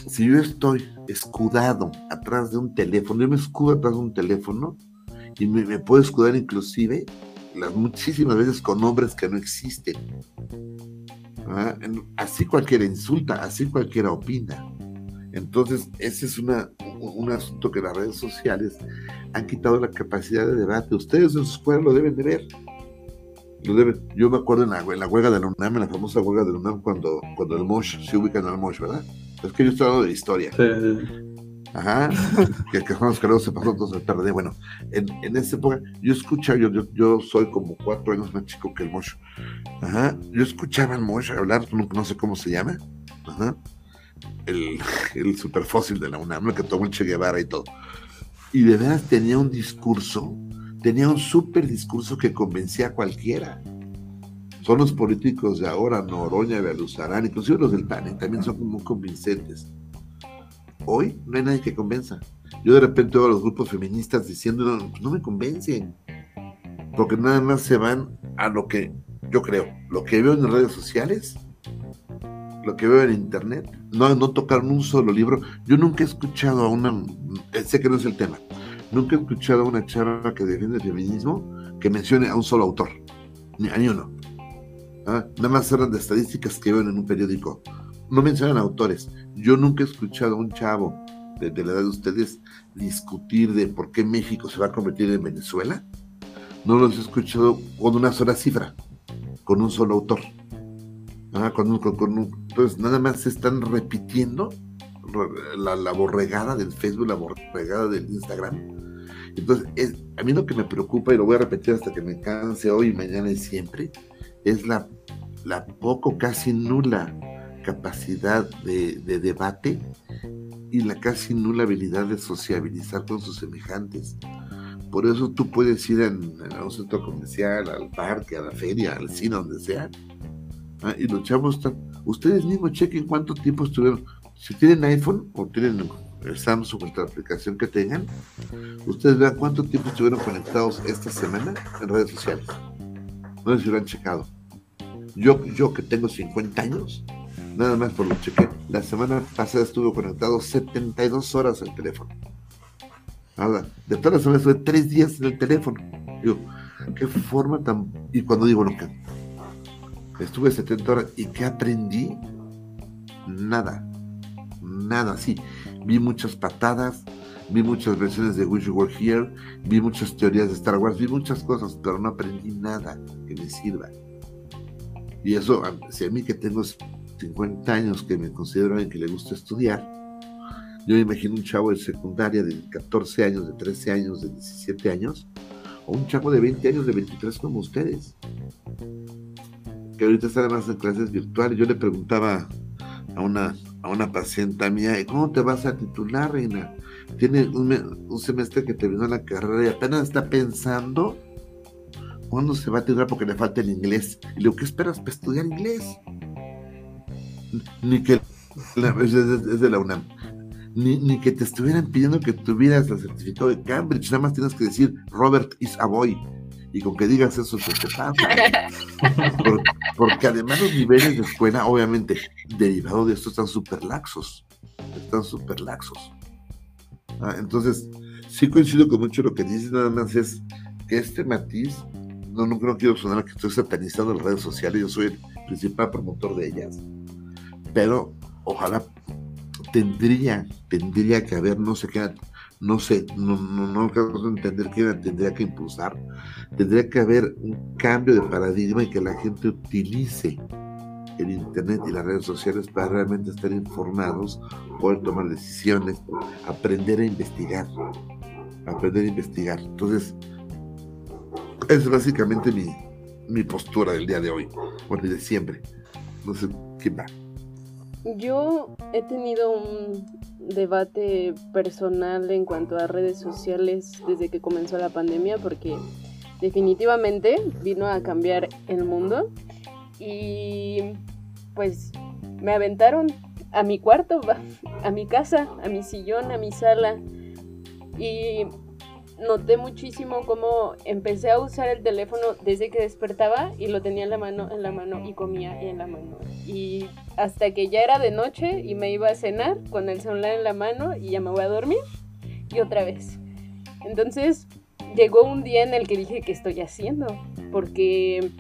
si yo estoy escudado atrás de un teléfono, yo me escudo atrás de un teléfono y me, me puedo escudar inclusive las muchísimas veces con nombres que no existen. ¿Ah? Así cualquiera insulta, así cualquiera opina. Entonces, ese es una, un asunto que las redes sociales han quitado la capacidad de debate. Ustedes en su escuela lo deben de ver. Lo deben. Yo me acuerdo en la, en la huelga de la UNAM, en la famosa huelga de la UNAM, cuando, cuando el Mosh se ubica en el Mosh, ¿verdad? Es que yo estoy hablando de historia. Ajá, *laughs* que, que Juan se pasó todo el tarde. Bueno, en, en esa época yo escuchaba, yo, yo, yo, soy como cuatro años más chico que el Mosh. Ajá, yo escuchaba al Mosh hablar, no, no sé cómo se llama. Ajá el, el superfósil de la UNAM, que tomó el Che Guevara y todo. Y de veras tenía un discurso, tenía un super discurso que convencía a cualquiera. Son los políticos de ahora, Noroña, Beluzarán, inclusive los del PAN, también son muy convincentes. Hoy no hay nadie que convenza. Yo de repente veo a los grupos feministas diciendo, no, no me convencen, porque nada más se van a lo que yo creo, lo que veo en las redes sociales lo que veo en internet, no, no tocaron un solo libro. Yo nunca he escuchado a una, sé que no es el tema, nunca he escuchado a una charla que defiende el feminismo que mencione a un solo autor, ni a ni uno. ¿Ah? Nada más eran de estadísticas que ven en un periódico. No mencionan autores. Yo nunca he escuchado a un chavo de, de, la edad de ustedes discutir de por qué México se va a convertir en Venezuela. No los he escuchado con una sola cifra, con un solo autor. Ah, con, con, con, entonces nada más se están repitiendo la, la, borregada del Facebook, la borregada del Instagram. Entonces, es, a mí lo que me preocupa, y lo voy a repetir hasta que me canse hoy, mañana y siempre, es la, la poco, casi nula capacidad de, de, debate y la casi nula habilidad de sociabilizar con sus semejantes. Por eso tú puedes ir en, en un centro comercial, al parque, a la feria, al cine, donde sea, ¿ah? y los chavos están. Ustedes mismos chequen cuánto tiempo estuvieron. Si tienen iPhone o tienen el Samsung, la aplicación que tengan, ustedes vean cuánto tiempo estuvieron conectados esta semana en redes sociales. No sé si lo han checado. Yo, yo que tengo 50 años, nada más por lo chequé. La semana pasada estuve conectado 72 horas al teléfono. Nada, de todas las semanas estuve 3 días en el teléfono. Digo, qué forma tan. Y cuando digo, lo que Estuve 70 horas y ¿qué aprendí? Nada, nada, sí. Vi muchas patadas, vi muchas versiones de Wish You Were Here, vi muchas teorías de Star Wars, vi muchas cosas, pero no aprendí nada que me sirva. Y eso, si a mí que tengo 50 años, que me considero alguien que le gusta estudiar, yo me imagino un chavo de secundaria de 14 años, de 13 años, de 17 años, o un chavo de 20 años, de 23 como ustedes que ahorita está además en clases virtuales. Yo le preguntaba a una, a una paciente mía, ¿cómo te vas a titular, reina? Tiene un, un semestre que terminó la carrera y apenas está pensando cuándo se va a titular porque le falta el inglés. Y le digo, ¿qué esperas para estudiar inglés? Ni que es de la UNAM. Ni, ni, que te estuvieran pidiendo que tuvieras el certificado de Cambridge, nada más tienes que decir Robert is a boy y con que digas eso se te pasa. *laughs* porque además los niveles de escuela, obviamente, derivado de esto, están súper laxos. Están súper laxos. Ah, entonces, sí coincido con mucho lo que dices, nada más es que este matiz, no, no, no quiero sonar que estoy satanizando las redes sociales, yo soy el principal promotor de ellas, pero ojalá tendría, tendría que haber, no sé qué, no sé, no, no, no entender qué tendría que impulsar, tendría que haber un cambio de paradigma y que la gente utilice el Internet y las redes sociales para realmente estar informados, poder tomar decisiones, aprender a investigar, aprender a investigar. Entonces, es básicamente mi, mi postura del día de hoy, bueno, de siempre. No sé quién va. Yo he tenido un debate personal en cuanto a redes sociales desde que comenzó la pandemia porque definitivamente vino a cambiar el mundo y pues me aventaron a mi cuarto, *laughs* a mi casa, a mi sillón, a mi sala y noté muchísimo cómo empecé a usar el teléfono desde que despertaba y lo tenía en la mano, en la mano y comía en la mano. Y hasta que ya era de noche y me iba a cenar con el celular en la mano y ya me voy a dormir y otra vez. Entonces llegó un día en el que dije, ¿qué estoy haciendo? Porque,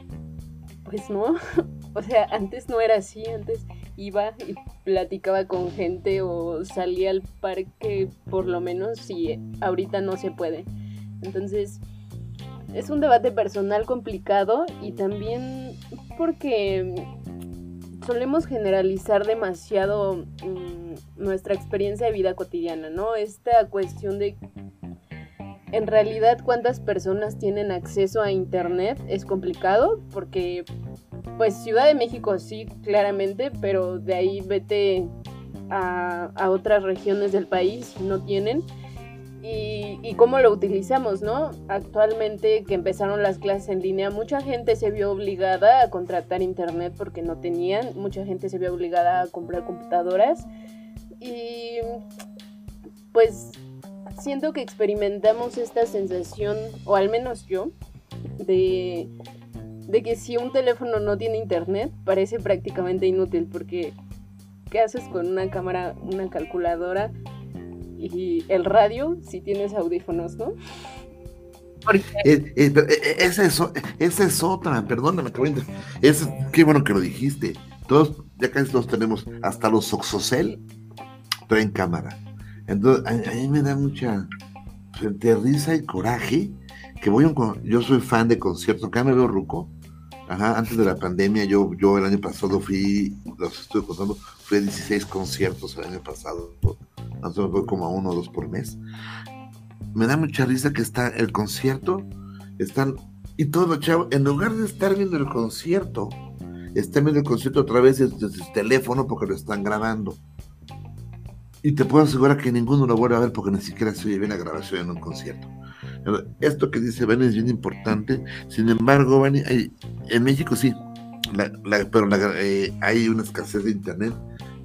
pues no, *laughs* o sea, antes no era así, antes iba y platicaba con gente o salía al parque por lo menos si ahorita no se puede. Entonces, es un debate personal complicado y también porque solemos generalizar demasiado mm, nuestra experiencia de vida cotidiana, ¿no? Esta cuestión de en realidad cuántas personas tienen acceso a internet es complicado porque pues Ciudad de México sí, claramente, pero de ahí vete a, otras regiones del país, no tienen. Y, y, cómo lo utilizamos, ¿no? Actualmente que empezaron las clases en línea, mucha gente se vio obligada a contratar internet porque no tenían, mucha gente se vio obligada a comprar computadoras y pues siento que experimentamos esta sensación, o al menos yo, de de que si un teléfono no tiene internet parece prácticamente inútil porque ¿qué haces con una cámara, una calculadora y el radio si tienes audífonos, no? Eh, eh, eh, esa, es, esa es otra, perdóname, es, qué bueno que lo dijiste. Todos, ya casi todos tenemos, hasta los Oxocel traen cámara. Entonces, a, mí me da mucha risa y coraje que voy a un, yo soy fan de conciertos, acá me veo ruco, Ajá, antes de la pandemia, yo, yo el año pasado fui, los estoy contando, fui a 16 conciertos el año pasado, entonces voy como a uno o dos por mes. Me da mucha risa que está el concierto, están, y todos los chavos, en lugar de estar viendo el concierto, están viendo el concierto otra vez desde, desde el teléfono porque lo están grabando. Y te puedo asegurar que ninguno lo vuelve a ver porque ni siquiera se oye bien la grabación en un concierto. Esto que dice Bani es bien importante. Sin embargo, Bani, en México sí, pero eh, hay una escasez de internet.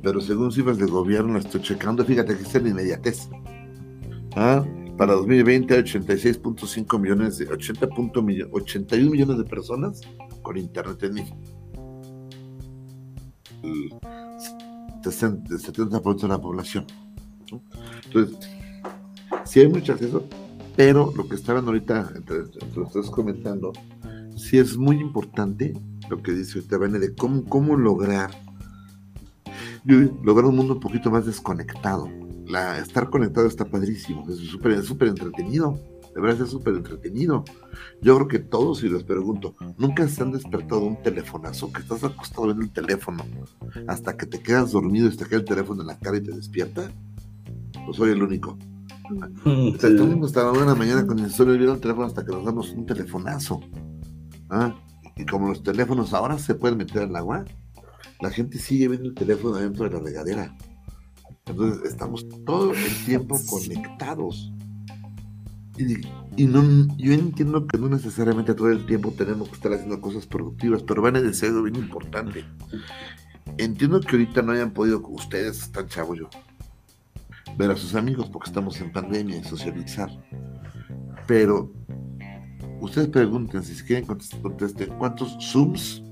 Pero según cifras del gobierno, la estoy checando. Fíjate que está en inmediatez. ¿Ah? Para 2020 hay 86.5 millones, de 80 81 millones de personas con internet en México. El 70% de la población. Entonces, si hay mucho acceso, pero lo que estaban ahorita, lo estás comentando, sí es muy importante lo que dice ahorita de cómo, cómo lograr, lograr un mundo un poquito más desconectado. La, estar conectado está padrísimo, es súper súper entretenido, de verdad es súper entretenido. Yo creo que todos, si les pregunto, ¿nunca se han despertado un telefonazo? Que estás acostado viendo el teléfono hasta que te quedas dormido y te queda el teléfono en la cara y te despierta? Pues soy el único. Mm, estamos hasta la una de la mañana con el sol viendo el teléfono hasta que nos damos un telefonazo. ¿Ah? Y como los teléfonos ahora se pueden meter al agua, la gente sigue viendo el teléfono dentro de la regadera. Entonces estamos todo el tiempo conectados. Y, no, yo entiendo que no necesariamente todo el tiempo tenemos que estar haciendo cosas productivas, pero van a decir algo bien importante. Entiendo que ahorita no hayan podido, ustedes están chavos yo, ver a sus amigos porque estamos en pandemia y socializar. Pero ustedes pregunten, si quieren contestar, ¿cuántos Zooms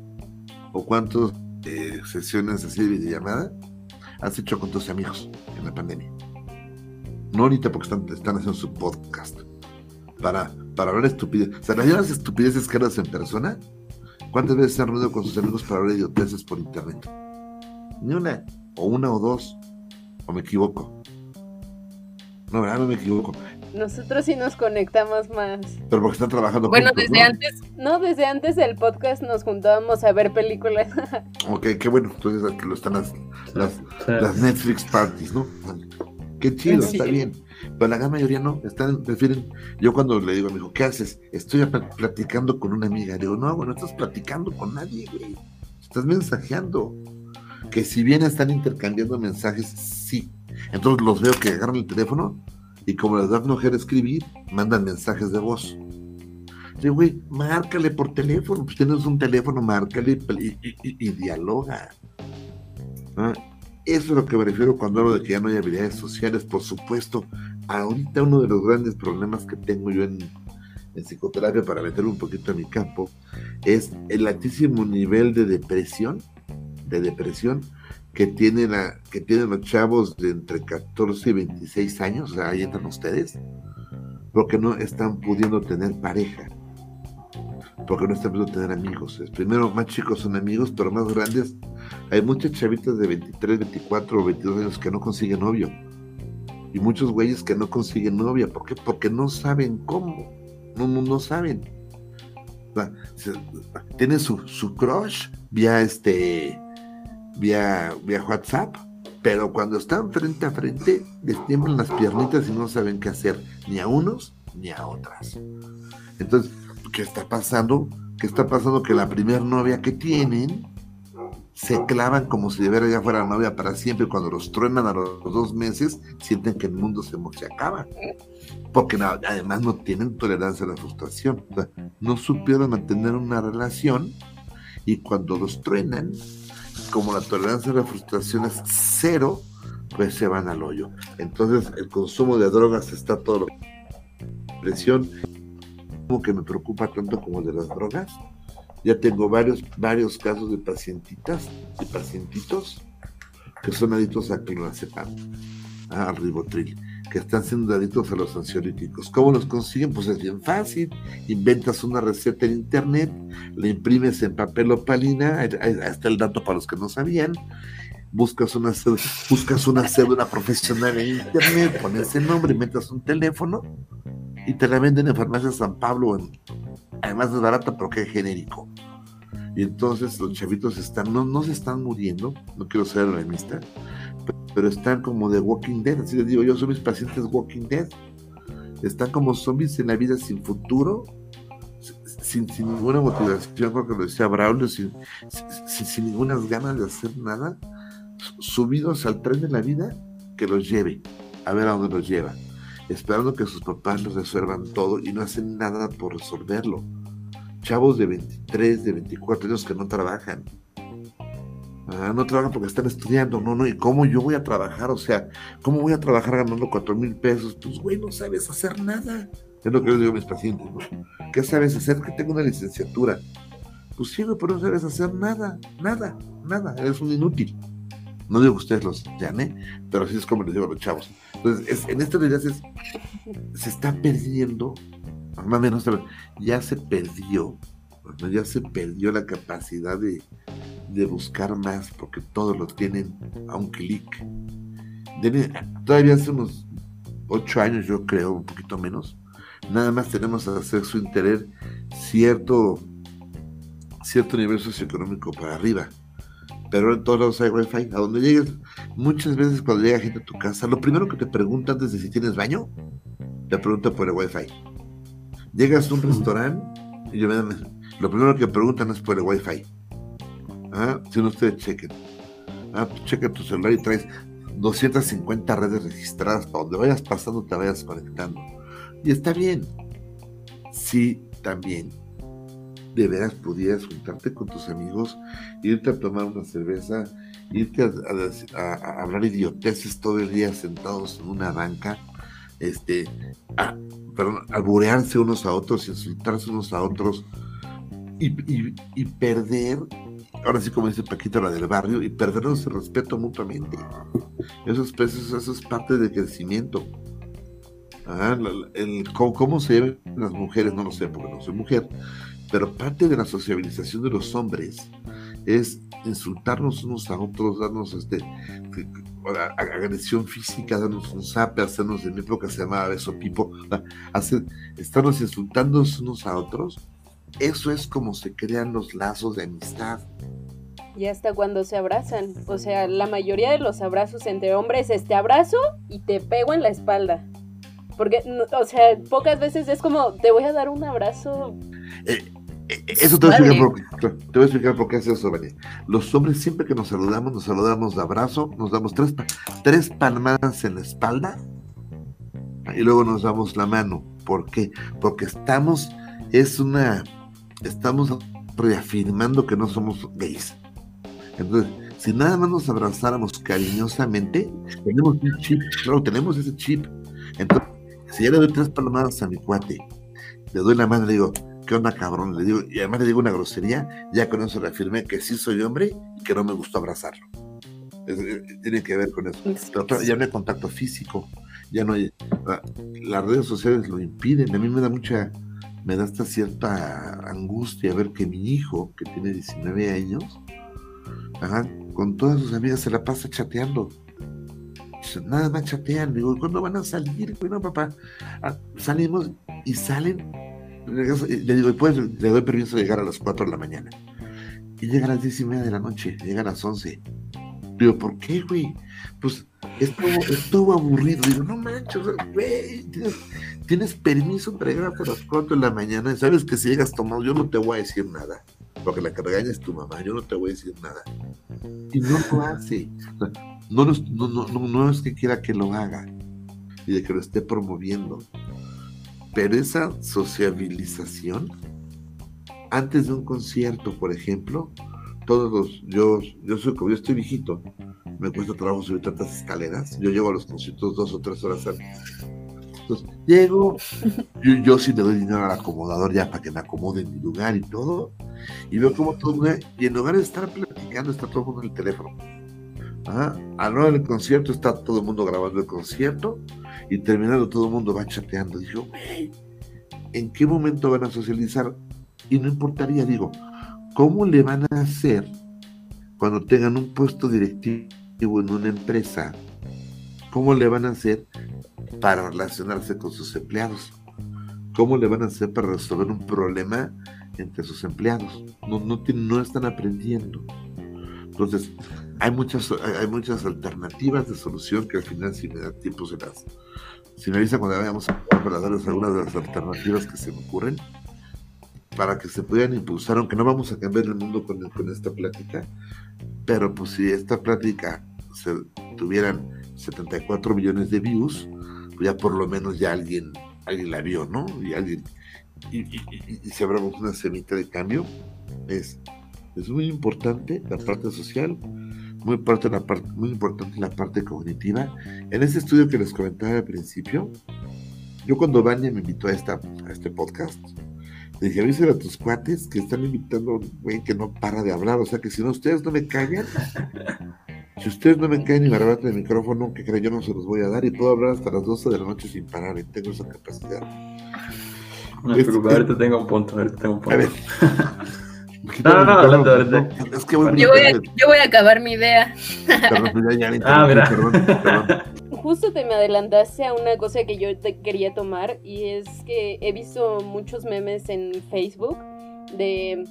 o cuántas eh, sesiones así de videollamada has hecho con tus amigos en la pandemia? No ahorita porque están, están haciendo su podcast. Para, para hablar estupidez. O sea, las estupideces hablas en persona, ¿cuántas veces se han reunido con sus amigos para hablar idioteces por internet? Ni una, o una o dos. ¿O me equivoco? No, ¿verdad? No me equivoco. Nosotros sí nos conectamos más. Pero porque están trabajando Bueno, juntos, desde ¿no? antes, no, desde antes del podcast nos juntábamos a ver películas. *laughs* Ok, qué bueno. Entonces aquí lo están las, las, Netflix parties, ¿no? Qué chido, Sí. está bien. Pero la gran mayoría no, están, prefieren. Yo cuando le digo a mi hijo, ¿qué haces? Estoy pl- platicando con una amiga. Le digo, no, bueno, estás platicando con nadie, güey. Estás mensajeando. Que si bien están intercambiando mensajes, sí. Entonces los veo que agarran el teléfono y como les da flojera escribir, mandan mensajes de voz. Sí, güey, márcale por teléfono. Pues tienes un teléfono, márcale y, dialoga. Eso es lo que me refiero cuando hablo de que ya no hay habilidades sociales. Por supuesto, ahorita uno de los grandes problemas que tengo yo en, en psicoterapia, para meterme un poquito a mi campo, es el altísimo nivel de depresión, de depresión que tienen, la, que tienen los chavos de entre 14 y 26 años, ahí entran ustedes, porque no están pudiendo tener pareja, porque no están pudiendo tener amigos. Primero, más chicos son amigos, pero más grandes hay muchas chavitas de 23, 24 o 22 años que no consiguen novio. Y muchos güeyes que no consiguen novia. ¿Por qué? Porque no saben cómo. No, no, no saben. O sea, se- tienen su, su crush vía este vía, vía WhatsApp. Pero cuando están frente a frente, les tiemblan las piernitas y no saben qué hacer, ni a unos ni a otras. Entonces, ¿qué está pasando? ¿Qué está pasando? Que la primer novia que tienen, se clavan como si de veras ya fuera novia para siempre. Cuando los truenan a los dos meses, sienten que el mundo se, se acaba. Porque además no tienen tolerancia a la frustración. No supieron mantener una relación y cuando los truenan, como la tolerancia a la frustración es cero, pues se van al hoyo. Entonces el consumo de drogas está todo lo presión. Como que me preocupa tanto como de las drogas. Ya tengo varios, varios casos de pacientitas y pacientitos que son adictos a clonazepam, al ribotril, que están siendo adictos a los ansiolíticos. ¿Cómo los consiguen? Pues es bien fácil. Inventas una receta en internet, la imprimes en papel opalina, ahí está el dato para los que no sabían. Buscas una, buscas una cédula profesional en internet, pones el nombre, metes un teléfono y te la venden en Farmacia San Pablo además es barata porque es genérico. Y entonces los chavitos están, no, no se están muriendo, no quiero ser alarmista, pe- pero están como de Walking Dead, así les digo, yo soy mis pacientes Walking Dead. Están como zombies en la vida sin futuro, sin, sin ninguna motivación, creo que lo decía Braulio, sin, sin, sin ninguna ganas de hacer nada, subidos al tren de la vida que los lleve, a ver a dónde los lleva esperando que sus papás les resuelvan todo y no hacen nada por resolverlo. Chavos de 23, de 24 años que no trabajan. Ah, no trabajan porque están estudiando, no, no, ¿y cómo yo voy a trabajar? O sea, ¿cómo voy a trabajar ganando 4 mil pesos? Pues, güey, no sabes hacer nada. Es lo que les digo a mis pacientes, ¿no? ¿Qué sabes hacer? Que tengo una licenciatura. Pues sí, güey, pero no sabes hacer nada, nada, nada, eres un inútil. No digo que ustedes los llamen, pero así es como les digo a los chavos. Entonces, es- en esta realidad es- se está perdiendo, más o menos, ya se perdió, ya se perdió la capacidad de, de buscar más, porque todos lo tienen a un clic. Todavía hace unos ocho años, yo creo, un poquito menos, nada más tenemos a internet cierto, cierto nivel socioeconómico para arriba. Pero en todos lados hay wifi. A donde llegues, muchas veces cuando llega gente a tu casa, lo primero que te preguntan antes de si tienes baño, te preguntan por el wifi. Llegas a un restaurante y yo lo primero que preguntan es por el wifi. Ah, si no ustedes chequen. Ah, tú checa tu celular y traes 250 redes registradas para donde vayas pasando te vayas conectando. Y está bien. Sí, también. De veras pudieras juntarte con tus amigos, irte a tomar una cerveza, irte a, hablar idioteces todo el día sentados en una banca, este, a, perdón, unos a otros, insultarse unos a otros y, y- y perder, ahora sí como dice Paquita, la del barrio, y perder ese respeto mutuamente. Eso es, pues, eso, es parte del crecimiento. Ah, la- la- el, cómo, cómo se llevan las mujeres, no lo sé porque no soy mujer, pero parte de la sociabilización de los hombres es insultarnos unos a otros, darnos este, agresión física, darnos un zap, hacernos, en mi época se llamaba beso pipo, *laughs* hacer, estarnos insultando unos a otros, eso es como se crean los lazos de amistad. Y hasta cuando se abrazan, o sea, la mayoría de los abrazos entre hombres es te abrazo y te pego en la espalda. Porque, o sea, pocas veces es como, te voy a dar un abrazo. Eh, eh, eso te voy, a explicar por, qué es eso, Vani. Los hombres siempre que nos saludamos, nos saludamos de abrazo, nos damos tres, tres palmadas en la espalda y luego nos damos la mano. ¿Por qué? Porque estamos, es una, estamos reafirmando que no somos gays. Entonces, si nada más nos abrazáramos cariñosamente, tenemos un chip, claro, tenemos ese chip. Entonces, si yo le doy tres palmadas a mi cuate, le doy la mano y le digo, ¿qué onda cabrón? Le digo, y además le digo una grosería, ya con eso reafirmé que sí soy hombre y que no me gustó abrazarlo. Tiene que ver con eso. ya no hay contacto físico, ya no hay. las redes sociales lo impiden. A mí me da mucha. Me da esta cierta angustia ver que mi hijo, que tiene 19 años, con todas sus amigas se la pasa chateando nada más chatean. Digo, ¿cuándo van a salir? Bueno, papá, ah, salimos y salen. Le digo, pues le doy permiso de llegar a las 4 de la mañana. Y llegan a las 10 y media de la noche, llegan a las 11. Digo, ¿por qué, güey? Pues es todo, aburrido. Digo, no manches, güey, tienes, permiso para llegar hasta las 4 de la mañana. Y sabes que si llegas tomado, yo no te voy a decir nada. Porque la que es tu mamá, yo no te voy a decir nada. Y no lo hace. No, no, no, no, es que quiera que lo haga y de que lo esté promoviendo. Pero esa sociabilización, antes de un concierto, por ejemplo, todos los, yo, yo soy como yo estoy viejito, me cuesta trabajo subir tantas escaleras, yo llego a los conciertos dos o tres horas antes. Entonces, llego, *laughs* yo, yo sí le doy dinero al acomodador ya para que me acomode en mi lugar y todo, y veo como todo y en lugar de estar platicando, está todo el mundo en el teléfono a la hora del concierto está todo el mundo grabando el concierto y terminando todo el mundo va chateando. Dijo, ¿en qué momento van a socializar? Y no importaría, digo, ¿cómo le van a hacer cuando tengan un puesto directivo en una empresa? ¿Cómo le van a hacer para relacionarse con sus empleados? ¿Cómo le van a hacer para resolver un problema entre sus empleados? No, no, no están aprendiendo. Entonces, hay muchas, hay muchas alternativas de solución que al final si me da tiempo se las, si me avisa cuando vayamos a darles algunas de las alternativas que se me ocurren para que se puedan impulsar, aunque no vamos a cambiar el mundo con, con esta plática, pero pues si esta plática se tuvieran 74 millones de views, pues ya por lo menos ya alguien, alguien la vio, ¿no? Y alguien, y, y si abramos una semita de cambio, es, es muy importante la parte social, muy, parte la parte, muy importante la parte cognitiva. En ese estudio que les comentaba al principio, yo cuando Vania me invitó a, esta, a este podcast, le dije, avísale a tus cuates que están invitando a un güey que no para de hablar, o sea que si no ustedes no me callan, *laughs* si ustedes no me caen y me arrebatan el micrófono, que creen yo no se los voy a dar y puedo hablar hasta las 12 de la noche sin parar, y tengo esa capacidad. No te preocupes, ahorita tengo un punto, ahorita tengo un punto. A ver. *laughs* *laughs* No, no, adelante, Es que voy yo, voy a, yo voy a acabar mi idea. *laughs* ah, mira. *laughs* Justo te me adelantaste a una cosa que yo te quería tomar y es que he visto muchos memes en Facebook de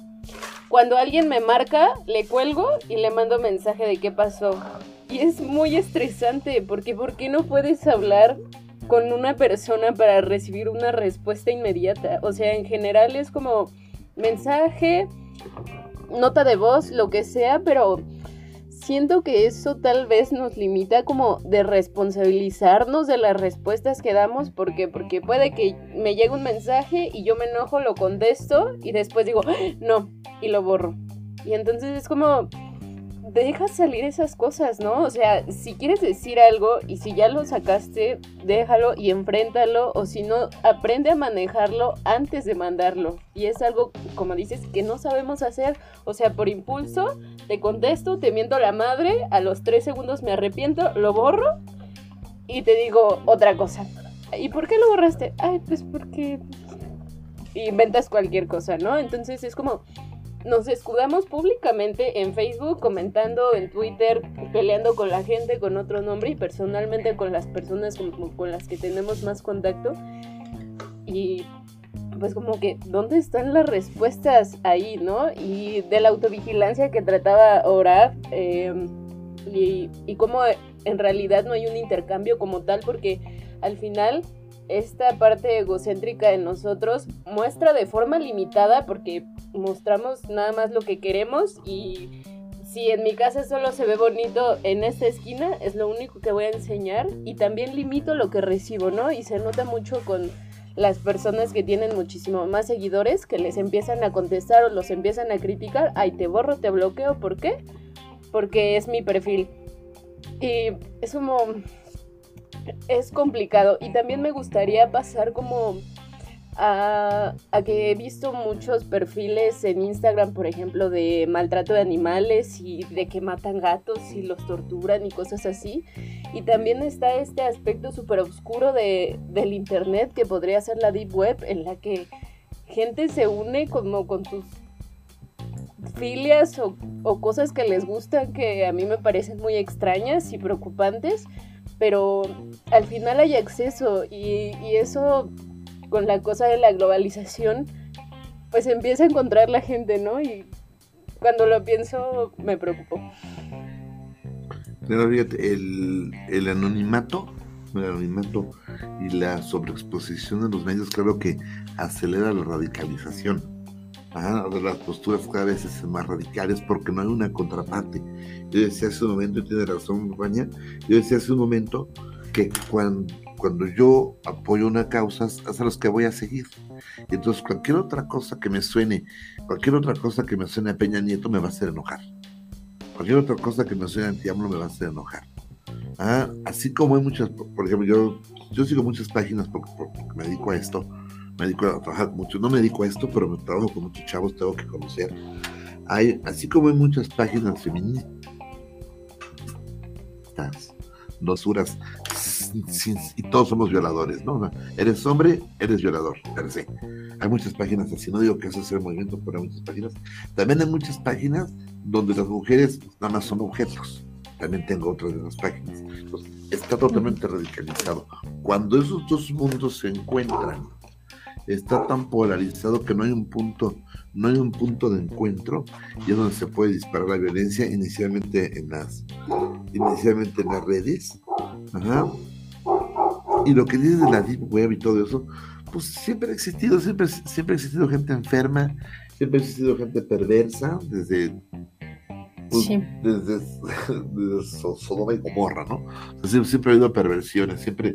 cuando alguien me marca, le cuelgo y le mando mensaje de qué pasó. Y es muy estresante porque ¿por qué no puedes hablar con una persona para recibir una respuesta inmediata? O sea, en general es como mensaje, nota de voz, lo que sea, pero siento que eso tal vez nos limita como de responsabilizarnos de las respuestas que damos, porque porque puede que me llegue un mensaje y yo me enojo, lo contesto y después digo, ¡Ah! no, y lo borro. Y entonces es como deja salir esas cosas, ¿no? O sea, si quieres decir algo y si ya lo sacaste, déjalo y enfréntalo, o si no, aprende a manejarlo antes de mandarlo. Y es algo, como dices, que no sabemos hacer. O sea, por impulso, te contesto, te miento la madre, a los tres segundos me arrepiento, lo borro y te digo otra cosa. ¿Y por qué lo borraste? Ay, pues porque inventas cualquier cosa, ¿no? Entonces es como nos escudamos públicamente en Facebook, comentando en Twitter, peleando con la gente con otro nombre y personalmente con las personas con, con las que tenemos más contacto. Y pues como que, ¿dónde están las respuestas ahí, no? Y de la autovigilancia que trataba Oraf, eh, y, y cómo en realidad no hay un intercambio como tal, porque al final esta parte egocéntrica de nosotros muestra de forma limitada porque mostramos nada más lo que queremos y si en mi casa solo se ve bonito en esta esquina, es lo único que voy a enseñar y también limito lo que recibo, ¿no? Y se nota mucho con las personas que tienen muchísimo más seguidores que les empiezan a contestar o los empiezan a criticar, ay, te borro, te bloqueo, ¿por qué? Porque es mi perfil. Y es como es complicado y también me gustaría pasar como a, que he visto muchos perfiles en Instagram, por ejemplo, de maltrato de animales y de que matan gatos y los torturan y cosas así. Y también está este aspecto súper oscuro de, del Internet que podría ser la Deep Web, en la que gente se une como con sus filias o, o cosas que les gustan que a mí me parecen muy extrañas y preocupantes pero al final hay acceso y, eso con la cosa de la globalización, pues empieza a encontrar la gente, ¿no? Y cuando lo pienso me preocupo. Claro, el, el anonimato, el anonimato y la sobreexposición de los medios, claro que acelera la radicalización de las posturas cada vez es más radicales porque no hay una contraparte. Yo decía hace un momento, y tiene razón, Baña, yo decía hace un momento que cuando, cuando yo apoyo una causa, es a los que voy a seguir. Entonces cualquier otra cosa que me suene, cualquier otra cosa que me suene a Peña Nieto me va a hacer enojar. Cualquier otra cosa que me suene a Antiamlo me va a hacer enojar. Ah, así como hay muchas, por ejemplo, yo, yo sigo muchas páginas porque me dedico a esto me dedico a trabajar mucho, no me dedico a esto, pero me trabajo con muchos chavos, tengo que conocer. Hay, así como hay muchas páginas feministas, dosuras, y todos somos violadores, ¿no? Eres hombre, eres violador, per se. Hay muchas páginas así, no digo que eso sea el movimiento, pero hay muchas páginas. También hay muchas páginas donde las mujeres nada más son objetos. También tengo otras de las páginas. está totalmente radicalizado. Cuando esos dos mundos se encuentran, está tan polarizado que no hay un punto, no hay un punto de encuentro y es donde se puede disparar la violencia inicialmente en las, inicialmente en las redes. Y lo que dice de la deep web y todo eso, pues siempre ha existido, siempre, siempre ha existido gente enferma, siempre ha existido gente perversa, desde pues, desde, *laughs* Sodoma y Gomorra, ¿no? siempre, ha habido perversiones, siempre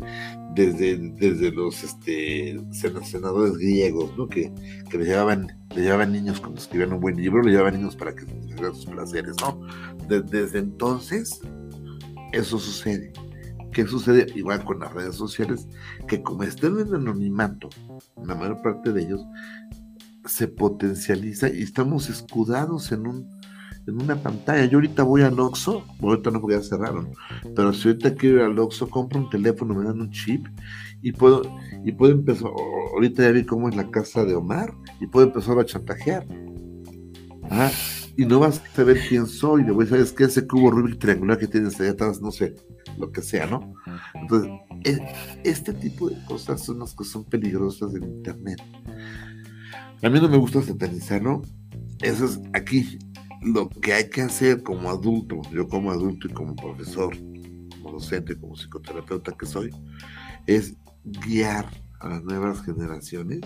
desde, desde los este, senadores griegos, ¿no? Que, que le, llevaban, le llevaban niños cuando escribían un buen libro, le llevaban niños para que se sus placeres, ¿no? desde entonces, eso sucede. ¿Qué sucede? Igual con las redes sociales, que como están en anonimato, la mayor parte de ellos, se potencializa y estamos escudados en un en una pantalla. Yo ahorita voy al Oxxo, ahorita no porque ya cerraron, pero si ahorita quiero ir al Oxxo, compro un teléfono, me dan un chip y puedo, y puedo empezar, ahorita ya vi cómo es la casa de Omar y puedo empezar a chantajear. Y no vas a saber quién soy, le voy a decir, es que ese cubo Rubik triangular que tienes allá atrás, no sé, lo que sea, ¿no? Entonces, e, este tipo de cosas son las que son peligrosas del Internet. A mí no me gusta satanizarlo. Eso es aquí lo que hay que hacer como adulto, yo como adulto y como profesor, como docente, como psicoterapeuta que soy, es guiar a las nuevas generaciones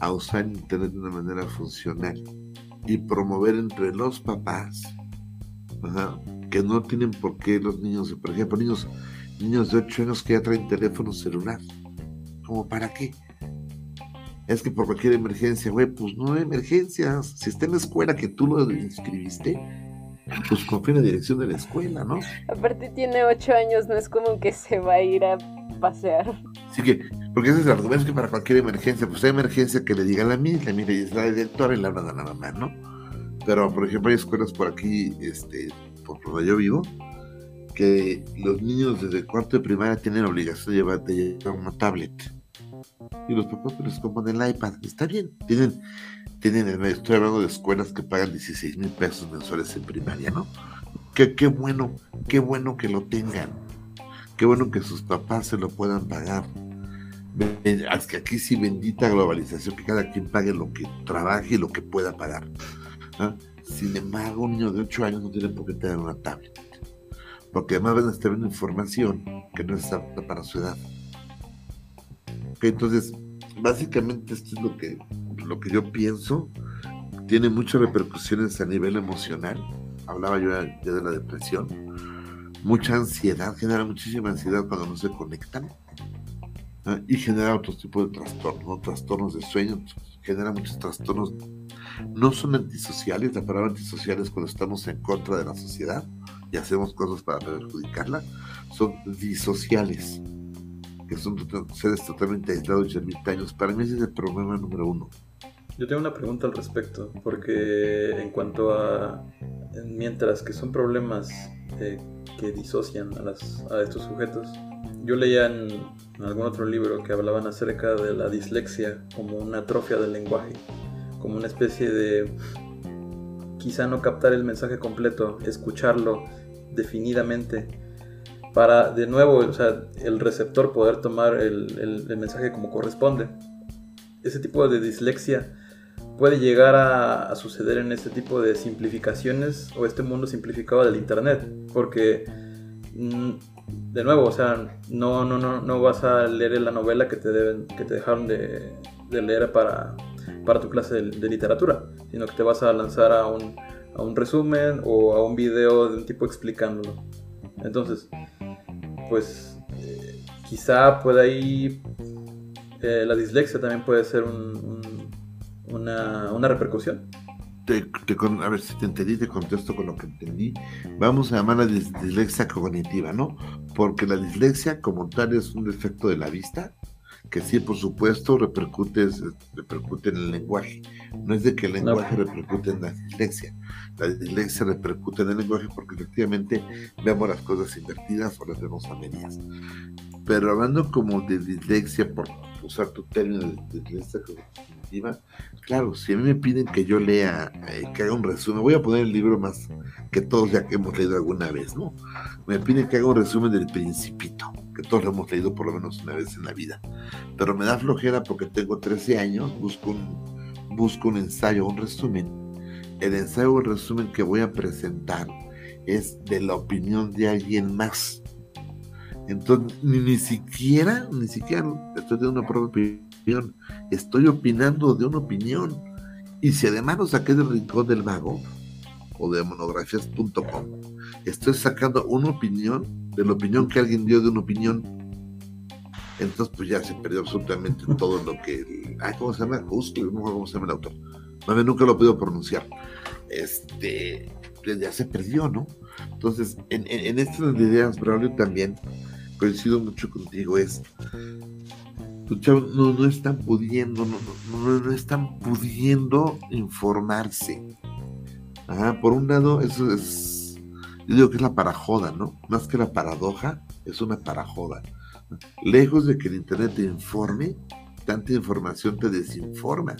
a usar Internet de una manera funcional y promover entre los papás que no tienen por qué los niños, por ejemplo, niños, niños de 8 años que ya traen teléfono celular. ¿Como para qué? es que por cualquier emergencia, güey, pues no hay emergencias. Si está en la escuela que tú lo inscribiste, pues confía en la dirección de la escuela, ¿no? Aparte tiene ocho años, no es como que se va a ir a pasear. Sí que, porque ese es el argumento, que para cualquier emergencia, pues hay emergencia que le diga a la misma, mire, y es la directora y le hablan a la mamá, ¿no? Pero, por ejemplo, hay escuelas por aquí, este, por donde yo vivo, que los niños desde cuarto de primaria tienen obligación de llevar, una tablet Y los papás pues, les compran el iPad. Está bien. Tienen, tienen, estoy hablando de escuelas que pagan 16 mil pesos mensuales en primaria, ¿no? Qué bueno, qué bueno que lo tengan. Qué bueno que sus papás se lo puedan pagar. Que aquí sí bendita globalización, que cada quien pague lo que trabaje y lo que pueda pagar. ¿ah? Sin embargo, un niño de 8 años no tiene por qué tener una tablet. Porque además van a estar viendo información que no es apta para su edad. entonces, básicamente esto es lo que, lo que yo pienso. Tiene muchas repercusiones a nivel emocional. Hablaba yo ya de la depresión. Mucha ansiedad, genera muchísima ansiedad cuando no se conectan. Y genera otro tipo de trastornos, trastornos de sueño, genera muchos trastornos. No son antisociales, la palabra antisocial es cuando estamos en contra de la sociedad y hacemos cosas para perjudicarla, son disociales, que son seres totalmente aislados y ermitaños. Para mí ese es el problema número uno. Yo tengo una pregunta al respecto, porque en cuanto a, mientras que son problemas eh, que disocian a, las, a estos sujetos, yo leía en algún otro libro que hablaban acerca de la dislexia como una atrofia del lenguaje, como una especie de quizá no captar el mensaje completo, escucharlo definidamente para de nuevo o sea, el receptor poder tomar el, el, mensaje como corresponde. Ese tipo de dislexia puede llegar a, suceder en este tipo de simplificaciones o este mundo simplificado del Internet, porque mm, de nuevo, o sea, no, no, no, no vas a leer la novela que te, deben, que te dejaron de, de leer para, para tu clase de, literatura, sino que te vas a lanzar a un, a un resumen o a un video de un tipo explicándolo. Entonces, pues eh, quizá pueda ahí eh, la dislexia también puede ser una, una, repercusión. a ver si te entendí, te contesto con lo que entendí. Vamos a llamar la dislexia cognitiva, ¿no? Porque la dislexia como tal es un defecto de la vista, que sí, por supuesto, repercute, repercute en el lenguaje. No es de que el lenguaje repercute en la dislexia. La dislexia repercute en el lenguaje porque efectivamente vemos las cosas invertidas o las vemos a medias. Pero hablando como de dislexia, por usar tu término de dislexia cognitiva, claro, si a mí me piden que yo lea, eh, que haga un resumen, voy a poner el libro más que todos ya que hemos leído alguna vez, ¿no? Me piden que haga un resumen del Principito todos lo hemos leído por lo menos una vez en la vida. Pero me da flojera porque tengo 13 años, busco un, ensayo, un resumen. El ensayo o el resumen que voy a presentar es de la opinión de alguien más. Entonces, ni, siquiera, ni siquiera estoy de una propia opinión, estoy opinando de una opinión. Y si además lo saqué del rincón del mago o de monografías.com, estoy sacando una opinión de la opinión que alguien dio de una opinión, entonces pues ya se perdió absolutamente *laughs* todo lo que... Ay, ¿cómo se llama? Justo, no cómo se llama el autor. Más nunca lo puedo pronunciar. Este, pues, ya se perdió, ¿no? Entonces, en, en, estas ideas, Braulio, también coincido mucho contigo, es... No, no están pudiendo, no, están pudiendo informarse. Por un lado, eso es yo digo que es la parajoda, ¿no? Más que la paradoja, es una parajoda. Lejos de que el Internet te informe, tanta información te desinforma.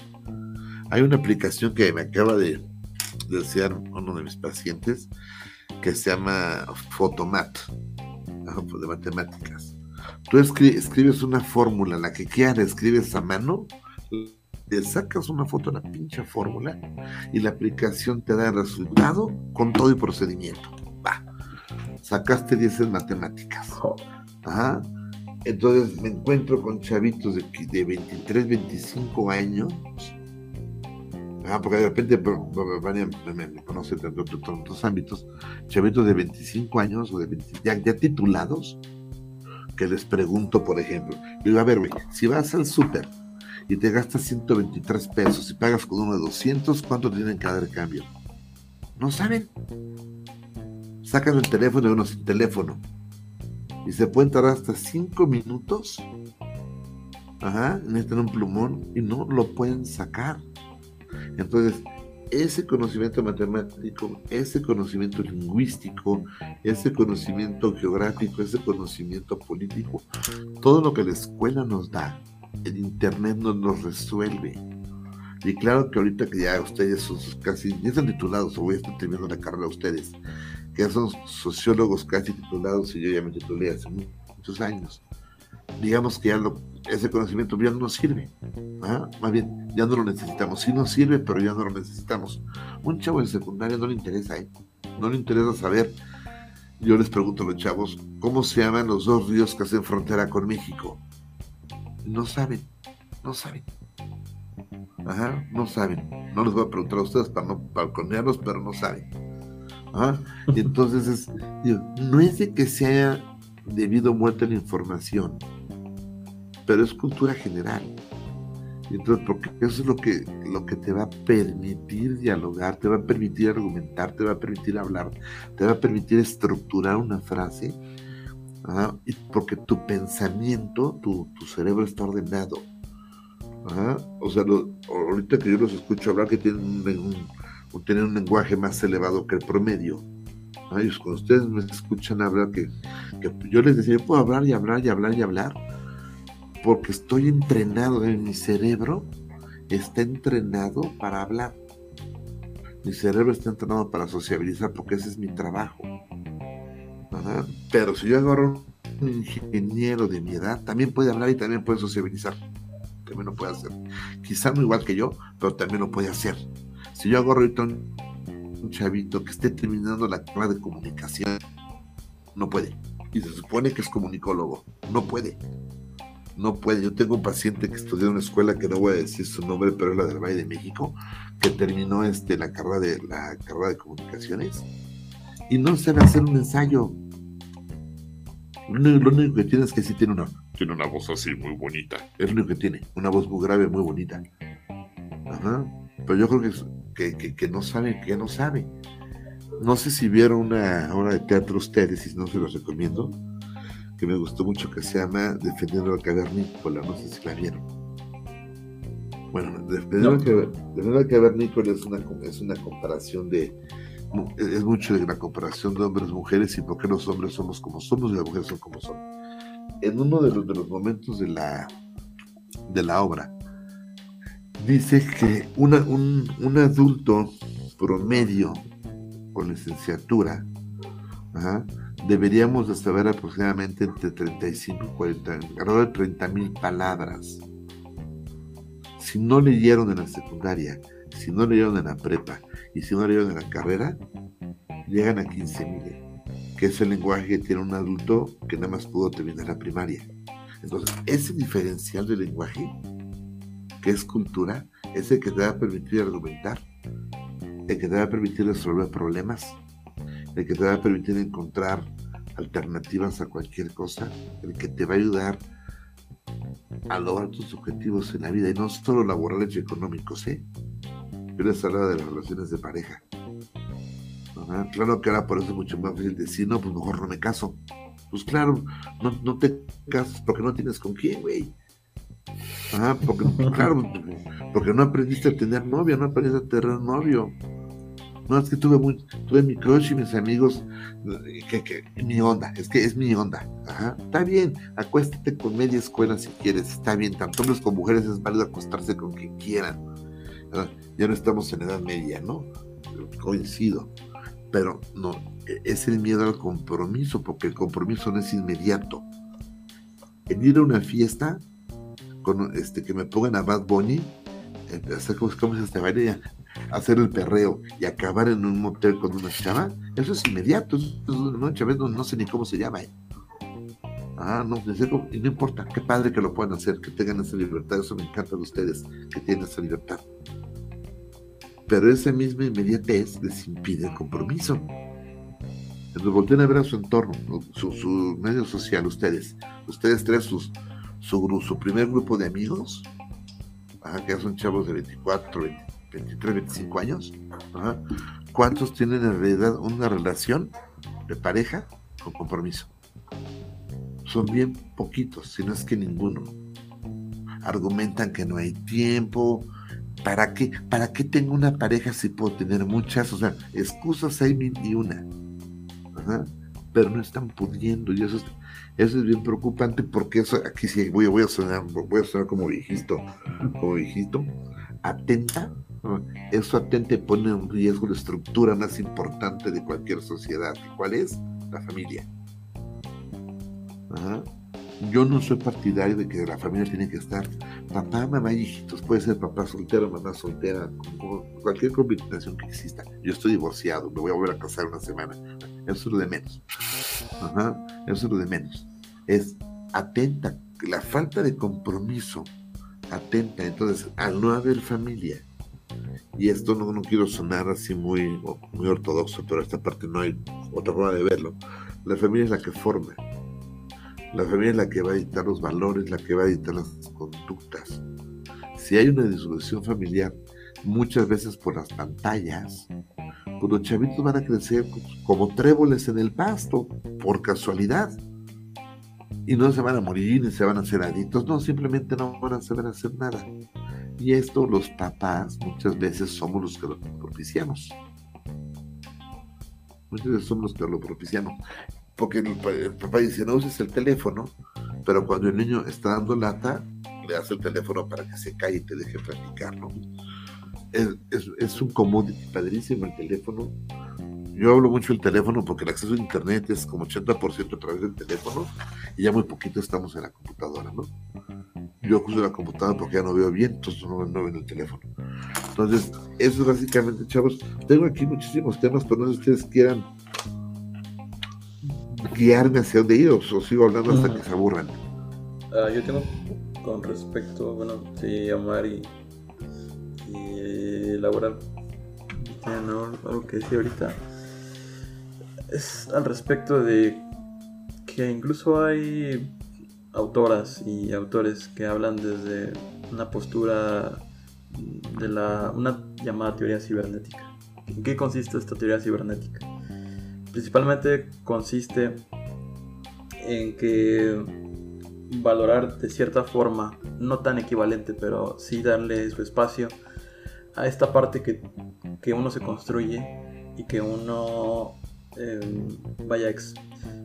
Hay una aplicación que me acaba de, desear uno de mis pacientes que se llama Photomat, de matemáticas. Tú escribes una fórmula, la que quieras, escribes a mano, le sacas una foto de la pinche fórmula y la aplicación te da el resultado con todo el procedimiento sacaste 10 en matemáticas. Ajá. Entonces me encuentro con chavitos de, de 23, 25 años. Ajá, porque de repente me, conocen en otros ámbitos. Chavitos de 25 años o de ya, titulados. Que les pregunto, por ejemplo. Digo, a ver, si vas al súper y te gastas 123 pesos y pagas con uno de 200, ¿cuánto tienen que dar cambio? No saben sacan el teléfono y uno sin teléfono. Y se pueden tardar hasta cinco minutos. Ajá, necesitan un plumón y no lo pueden sacar. Entonces, ese conocimiento matemático, ese conocimiento lingüístico, ese conocimiento geográfico, ese conocimiento político, todo lo que la escuela nos da, el Internet no nos resuelve. Y claro que ahorita que ya ustedes son casi, ya están titulados, o voy a estar terminando la carrera ustedes, que ya son sociólogos casi titulados y yo ya me titulé hace muchos años. Digamos que ya ese conocimiento ya no nos sirve. ¿ah? Más bien, ya no lo necesitamos. Sí nos sirve, pero ya no lo necesitamos. Un chavo de secundaria no le interesa, ¿eh? No le interesa saber. Yo les pregunto a los chavos, ¿cómo se llaman los dos ríos que hacen frontera con México? No saben, no saben. No saben. No les voy a preguntar a ustedes para no balconearlos, pero no saben. Entonces es, no es de que se haya debido muerte la información, pero es cultura general. Y entonces, porque eso es lo que, lo que te va a permitir dialogar, te va a permitir argumentar, te va a permitir hablar, te va a permitir estructurar una frase, y porque tu pensamiento, tu, tu cerebro está ordenado. O sea, ahorita que yo los escucho hablar que tienen un, un lenguaje más elevado que el promedio. Ellos, cuando ustedes me escuchan hablar, que, que yo les decía, yo puedo hablar y hablar y hablar y hablar, porque estoy entrenado en mi cerebro, está entrenado para hablar. Mi cerebro está entrenado para sociabilizar porque ese es mi trabajo. Pero si yo agarro un ingeniero de mi edad, también puede hablar y también puede sociabilizar también lo puede hacer. Quizá no igual que yo, pero también lo puede hacer. Si yo hago ahorita un, chavito que esté terminando la carrera de comunicación, no puede. Y se supone que es comunicólogo, no puede. No puede. Yo tengo un paciente que estudió en una escuela que no voy a decir su nombre, pero es la del Valle de México, que terminó este, la carrera de la carrera de comunicaciones y no sabe hacer un ensayo. Lo único que tiene es que sí tiene una tiene una voz así muy bonita. Es lo único que tiene, una voz muy grave, muy bonita. Ajá. Pero yo creo que, que, que, no sabe, que no sabe. No sé si vieron una obra de teatro ustedes, y no se los recomiendo, que me gustó mucho, que se llama Defendiendo la Cavernícola, no sé si la vieron. Bueno, Defendiendo la Cavernícola es una, es una comparación de, es mucho de la comparación de hombres y mujeres y por qué los hombres somos como somos y las mujeres son como son en uno de los, de los momentos de la, de la obra, dice que una, un, un, adulto promedio con licenciatura deberíamos de saber aproximadamente entre 35 y 40, alrededor de 30 mil palabras. Si no leyeron en la secundaria, si no leyeron en la prepa y si no leyeron en la carrera, llegan a 15 mil que es el lenguaje que tiene un adulto que nada más pudo terminar la primaria. Entonces, ese diferencial de lenguaje, que es cultura, es el que te va a permitir argumentar, el que te va a permitir resolver problemas, el que te va a permitir encontrar alternativas a cualquier cosa, el que te va a ayudar a lograr tus objetivos en la vida, y no solo laborales y económicos, ¿eh? Yo les hablaba de las relaciones de pareja. Claro que ahora por eso es mucho más fácil decir, no, pues mejor no me caso. Pues claro, no, no te casas porque no tienes con quién, güey. Ah, porque, claro, porque no aprendiste a tener novia, no aprendiste a tener novio. No, es que tuve, muy, tuve mi crush y mis amigos, que, que, mi onda, es que es mi onda. Ajá, está bien, acuéstate con media escuela si quieres, está bien, tanto hombres como mujeres es válido acostarse con quien quieran. Ya no estamos en edad media, ¿no? Coincido pero no, e, es el miedo al compromiso, porque el compromiso no es inmediato. El ir a una fiesta, con, este, que me pongan a Bad Bunny, eh, como, como se este baile, hacer el perreo y acabar en un motel con una chava, eso es inmediato, no, no, no sé ni cómo se llama. Eh. Ah, no, no importa, qué padre que lo puedan hacer, que tengan esa libertad, eso me encanta de ustedes, que tienen esa libertad pero esa misma inmediatez les impide el compromiso. Entonces volteen a ver a su entorno, su, medio social, ustedes. Ustedes tres, sus, su, su primer grupo de amigos, que son chavos de 24, 23, 25 años. ¿Cuántos tienen en realidad una relación de pareja con compromiso? Son bien poquitos, si no es que ninguno. Argumentan que no hay tiempo, ¿Para qué? ¿Para qué tengo una pareja si puedo tener muchas? O sea, excusas hay mil y una. pero no están pudiendo y eso es, eso es bien preocupante porque eso aquí sí voy, voy a sonar voy a sonar como viejito como viejito atenta eso atenta y pone en riesgo la estructura más importante de cualquier sociedad ¿cuál es? la familia Ajá. Yo no soy partidario de que la familia tiene que estar papá, mamá y hijitos. Puede ser papá soltero, mamá soltera, cualquier combinación que exista. Yo estoy divorciado, me voy a volver a casar una semana. Eso es lo de menos. Ajá, eso es lo de menos. Es atenta, la falta de compromiso, atenta. Entonces, al no haber familia, y esto no, no quiero sonar así muy, muy ortodoxo, pero esta parte no hay otra forma de verlo. La familia es la que forma la familia es la que va a dictar los valores, la que va a dictar las conductas. Si hay una disolución familiar, muchas veces por las pantallas, pues los chavitos van a crecer como tréboles en el pasto, por casualidad. Y no se van a morir ni se van a hacer adictos, no, simplemente no van a saber hacer nada. Y esto los papás muchas veces somos los que lo propiciamos. Muchas veces somos los que lo propiciamos porque el, papá dice, no uses el teléfono, pero cuando el niño está dando lata, le hace el teléfono para que se calle y te deje platicar, ¿no? Es, un commodity padrísimo el teléfono. Yo hablo mucho del teléfono porque el acceso a internet es como 80% a través del teléfono y ya muy poquito estamos en la computadora, ¿no? Yo uso la computadora porque ya no veo bien, entonces no, no veo en el teléfono. Entonces, eso es básicamente, chavos. Tengo aquí muchísimos temas, pero no sé si ustedes quieran guiarme hacia dónde ir o, sigo hablando hasta que se aburran. Ah, yo tengo con respecto, bueno, sí, Omar y, y Laura, algo que decía ahorita, es al respecto de que incluso hay autoras y autores que hablan desde una postura de la una llamada teoría cibernética. ¿En qué consiste esta teoría cibernética? principalmente consiste en que valorar de cierta forma, no tan equivalente, pero sí darle su espacio a esta parte que, uno se construye y que uno em, vaya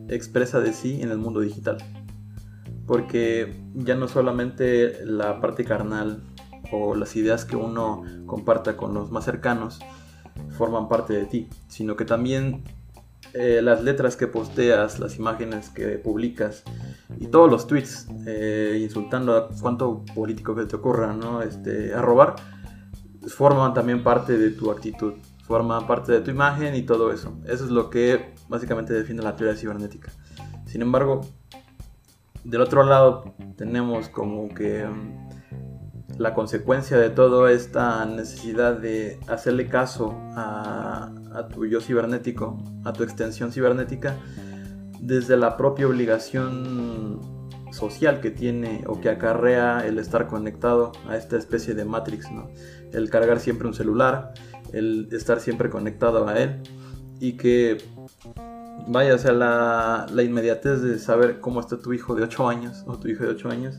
expresa de sí en el mundo digital. Porque ya no solamente la parte carnal o las ideas que uno comparta con los más cercanos forman parte de ti, sino que también eh, las letras que posteas, las imágenes que publicas y todos los tweets eh, insultando a cuánto político que te ocurra, ¿no? Este, a robar, forman también parte de tu actitud, forman parte de tu imagen y todo eso. Eso es lo que básicamente define la teoría cibernética. Sin embargo, del otro lado tenemos como que la consecuencia de toda esta necesidad de hacerle caso a, tu yo cibernético, a tu extensión cibernética, desde la propia obligación social que tiene o que acarrea el estar conectado a esta especie de Matrix. El cargar siempre un celular, el estar siempre conectado a él y que vaya, o sea, la, la inmediatez de saber cómo está tu hijo de 8 años o tu hijo de 8 años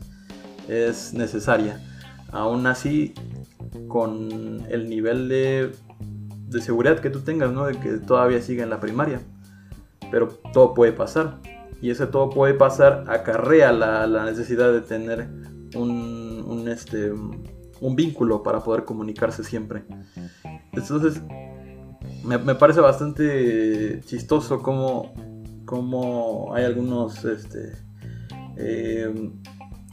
es necesaria aún así con el nivel de, seguridad que tú tengas, ¿no? De que todavía sigue en la primaria. Pero todo puede pasar. Y ese todo puede pasar acarrea la, la necesidad de tener un, este, un vínculo para poder comunicarse siempre. Entonces, me, parece bastante chistoso cómo, cómo hay algunos este, eh,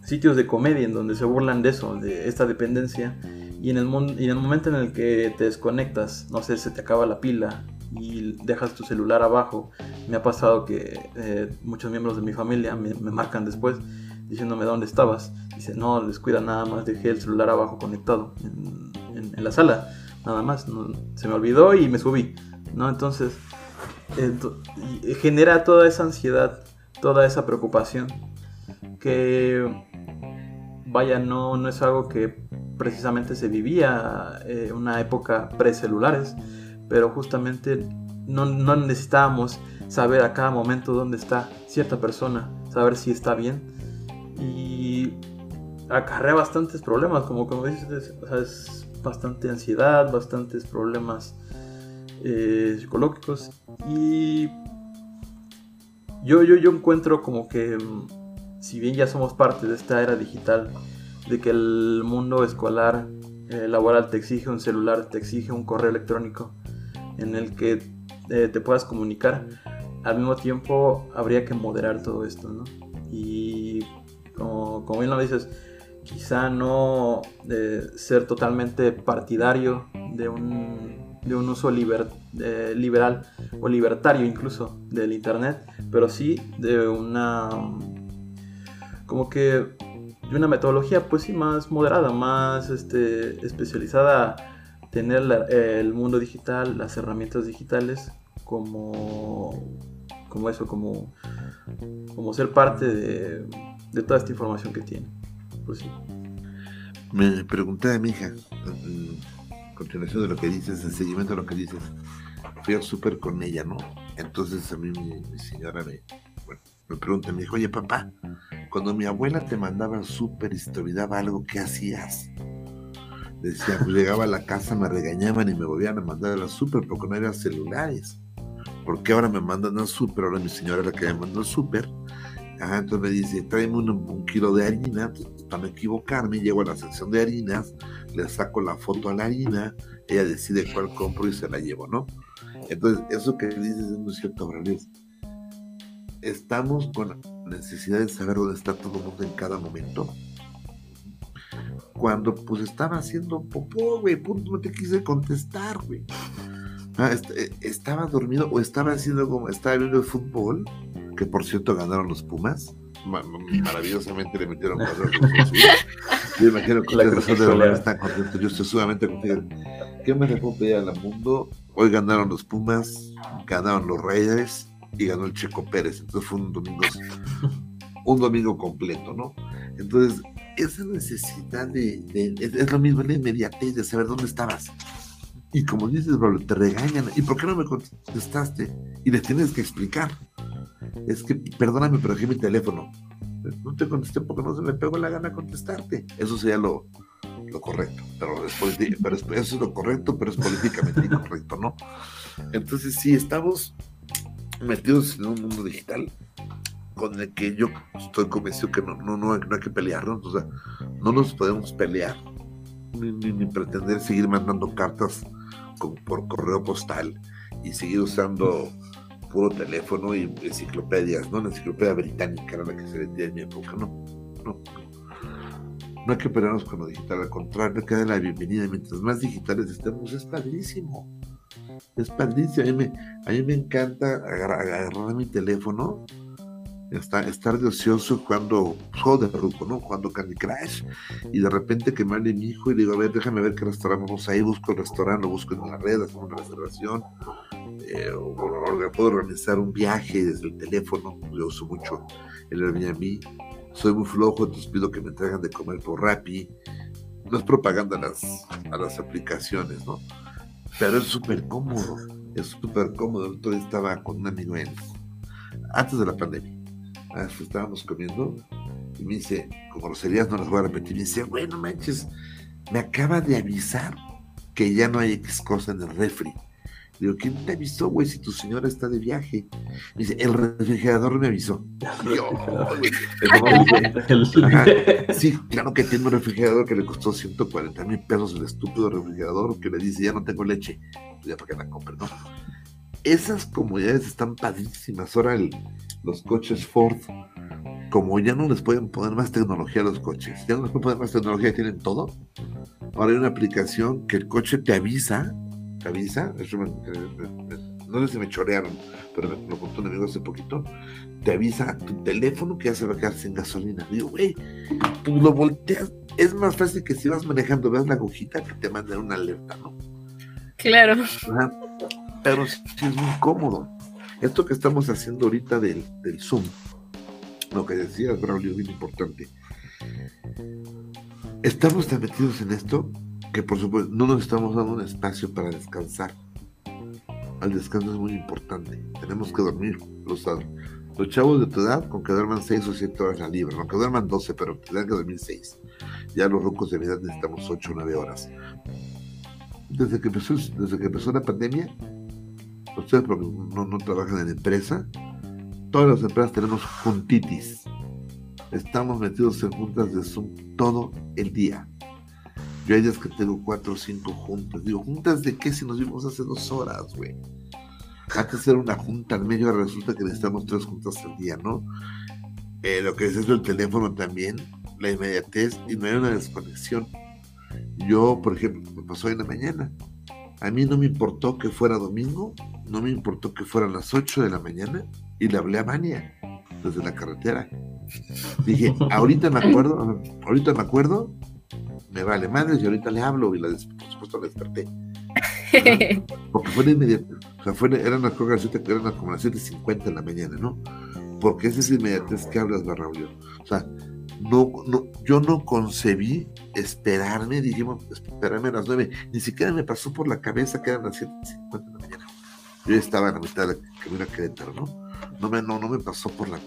sitios de comedia en donde se burlan de eso, de esta dependencia. Y en, el y en el momento en el que te desconectas, no sé, se te acaba la pila y dejas tu celular abajo, me ha pasado que eh, muchos miembros de mi familia me, marcan después diciéndome dónde estabas. Dice, no, descuida nada más, dejé el celular abajo conectado en, la sala, nada más. se me olvidó y me subí. ¿no? Entonces, genera toda esa ansiedad, toda esa preocupación que vaya, no, no es algo que precisamente se vivía en eh, una época precelulares, pero justamente no, no necesitábamos saber a cada momento dónde está cierta persona, saber si está bien. Y acarrea bastantes problemas, como, como dices, es bastante ansiedad, bastantes problemas eh, psicológicos. Y yo, yo, yo encuentro como que, mm, si bien ya somos parte de esta era digital, de que el mundo escolar, eh, laboral te exige un celular, te exige un correo electrónico en el que eh, te puedas comunicar, al mismo tiempo habría que moderar todo esto, ¿no? Y como, como bien lo dices, quizá no eh, ser totalmente partidario de un, de un uso liber, liberal o libertario incluso del Internet, pero sí de una como que de una metodología pues sí más moderada, más este, especializada, tener el mundo digital, las herramientas digitales como, como eso, como, como ser parte de, de toda esta información que tiene. Pues sí. Me pregunté a mi hija, en continuación de lo que dices, en seguimiento de lo que dices, fui al súper con ella, ¿no? Entonces a mí mi, señora me, bueno, me pregunta, me dijo, oye papá, cuando mi abuela te mandaba al súper y te olvidaba algo, ¿qué hacías? Decía, pues llegaba a la casa, me regañaban y me volvían a mandar al súper porque no eran celulares. Porque ahora me mandan al súper, ahora mi señora es la que me manda al súper. Entonces me dice, tráeme un, kilo de harina, para no equivocarme, llego a la sección de harinas, le saco la foto a la harina, ella decide cuál compro y se la llevo, ¿no? Entonces, eso que dices es muy cierto, Aurelio estamos con necesidad de saber dónde está todo el mundo en cada momento. Cuando pues estaba haciendo popó, güey, punto, no te quise contestar, güey. Ah, eh, estaba dormido o estaba haciendo como, estaba viendo el fútbol, que por cierto ganaron los Pumas. maravillosamente le metieron cuatro *laughs* Yo imagino que la de está contento. Yo estoy sumamente contento. ¿Qué me le puedo pedir al mundo? Hoy ganaron los Pumas, ganaron los Reyes y ganó el Checo Pérez. Entonces fue un domingo, un domingo completo, ¿no? Entonces, esa necesidad de, es, lo mismo, la inmediatez de saber dónde estabas. Y como dices, bro, te regañan. ¿Y por qué no me contestaste? Y les tienes que explicar. Es que, perdóname, pero aquí mi teléfono. No te contesté porque no se me pegó la gana contestarte. Eso sería lo, lo correcto. Pero, es pero eso es lo correcto, pero es políticamente *laughs* incorrecto, ¿no? Entonces, sí, estamos metidos en un mundo digital con el que yo estoy convencido que no, no, no, hay que pelearnos, o sea, no nos podemos pelear, ni, pretender seguir mandando cartas por correo postal y seguir usando puro teléfono y enciclopedias, ¿no? La enciclopedia británica era la que se vendía en mi época, no, no. No hay que pelearnos con lo digital, al contrario, hay que la bienvenida. Mientras más digitales estemos, es padrísimo. Es padrísimo. A mí me, a mí me encanta agarrar, mi teléfono, estar, estar de ocioso cuando juego de ruco, ¿no? Cuando Candy Crush, y de repente que me hable mi hijo y digo, a ver, déjame ver qué restaurante vamos ahí, busco el restaurante, lo busco en la red, hago una reservación, eh, o, puedo organizar un viaje desde el teléfono, yo uso mucho el Airbnb, soy muy flojo, entonces pido que me traigan de comer por Rappi, no es propaganda a las, a las aplicaciones, ¿no? pero es súper cómodo, es súper cómodo. El estaba con un amigo antes de la pandemia, ah, estábamos comiendo y me dice, con groserías no las voy a repetir, me dice, bueno manches, me acaba de avisar que ya no hay X cosa en el refri. Digo, ¿quién te avisó, güey, si tu señora está de viaje? Me dice, el refrigerador me avisó. *laughs* sí, claro que tiene un refrigerador que le costó 140 mil pesos el estúpido refrigerador que le dice, ya no tengo leche. Pues ya para que la compre, ¿no? Esas comodidades están padrísimas. Ahora los coches Ford, como ya no les pueden poner más tecnología a los coches, ya no les pueden poner más tecnología, tienen todo. Ahora hay una aplicación que el coche te avisa avisa, no sé si me chorearon, pero me lo contó un amigo hace poquito, te avisa tu teléfono que ya se va a quedar sin gasolina. Digo, güey, tú lo volteas, es más fácil que si vas manejando, veas la agujita que te manden una alerta, ¿no? Claro. Pero sí es muy cómodo. Esto que estamos haciendo ahorita del, del Zoom, lo que decías, Braulio, bien importante. Estamos tan metidos en esto que por supuesto no nos estamos dando un espacio para descansar. El descanso es muy importante. Tenemos que dormir. Los, los chavos de tu edad, con que duerman 6 o 7 horas la libre, no que duerman 12, pero tendrán que dormir 6. Ya los rocos de mi edad necesitamos 8 o 9 horas. Desde que empezó, desde que empezó la pandemia, ustedes porque no, no trabajan en empresa, todas las empresas tenemos juntitis. Estamos metidos en juntas de Zoom todo el día. Yo hay días que tengo cuatro o cinco juntas. Digo, ¿juntas de qué si nos vimos hace dos horas, güey? Antes era una junta al medio, resulta que necesitamos tres juntas al día, ¿no? Eh, lo que es eso, el teléfono también, la inmediatez y no hay una desconexión. Yo, por ejemplo, me pasó en la mañana. A mí no me importó que fuera domingo, no me importó que fueran las 8 de la mañana y le hablé a Mania desde la carretera. Dije, *laughs* ahorita me acuerdo, ahorita me acuerdo, me vale madre y ahorita le hablo y la por supuesto la desperté. *laughs* Porque fue de inmediato, o sea, fue, eran, las, eran como las 7.50 de la mañana, ¿no? Porque esa es inmediatez que hablas, Barraulio. O sea, no, no, yo no concebí esperarme, dijimos, esperarme a las 9, ni siquiera me pasó por la cabeza que eran las 7.50 de la mañana. Yo estaba en la mitad de camino a Querétaro, ¿no? No me, no, no me pasó por la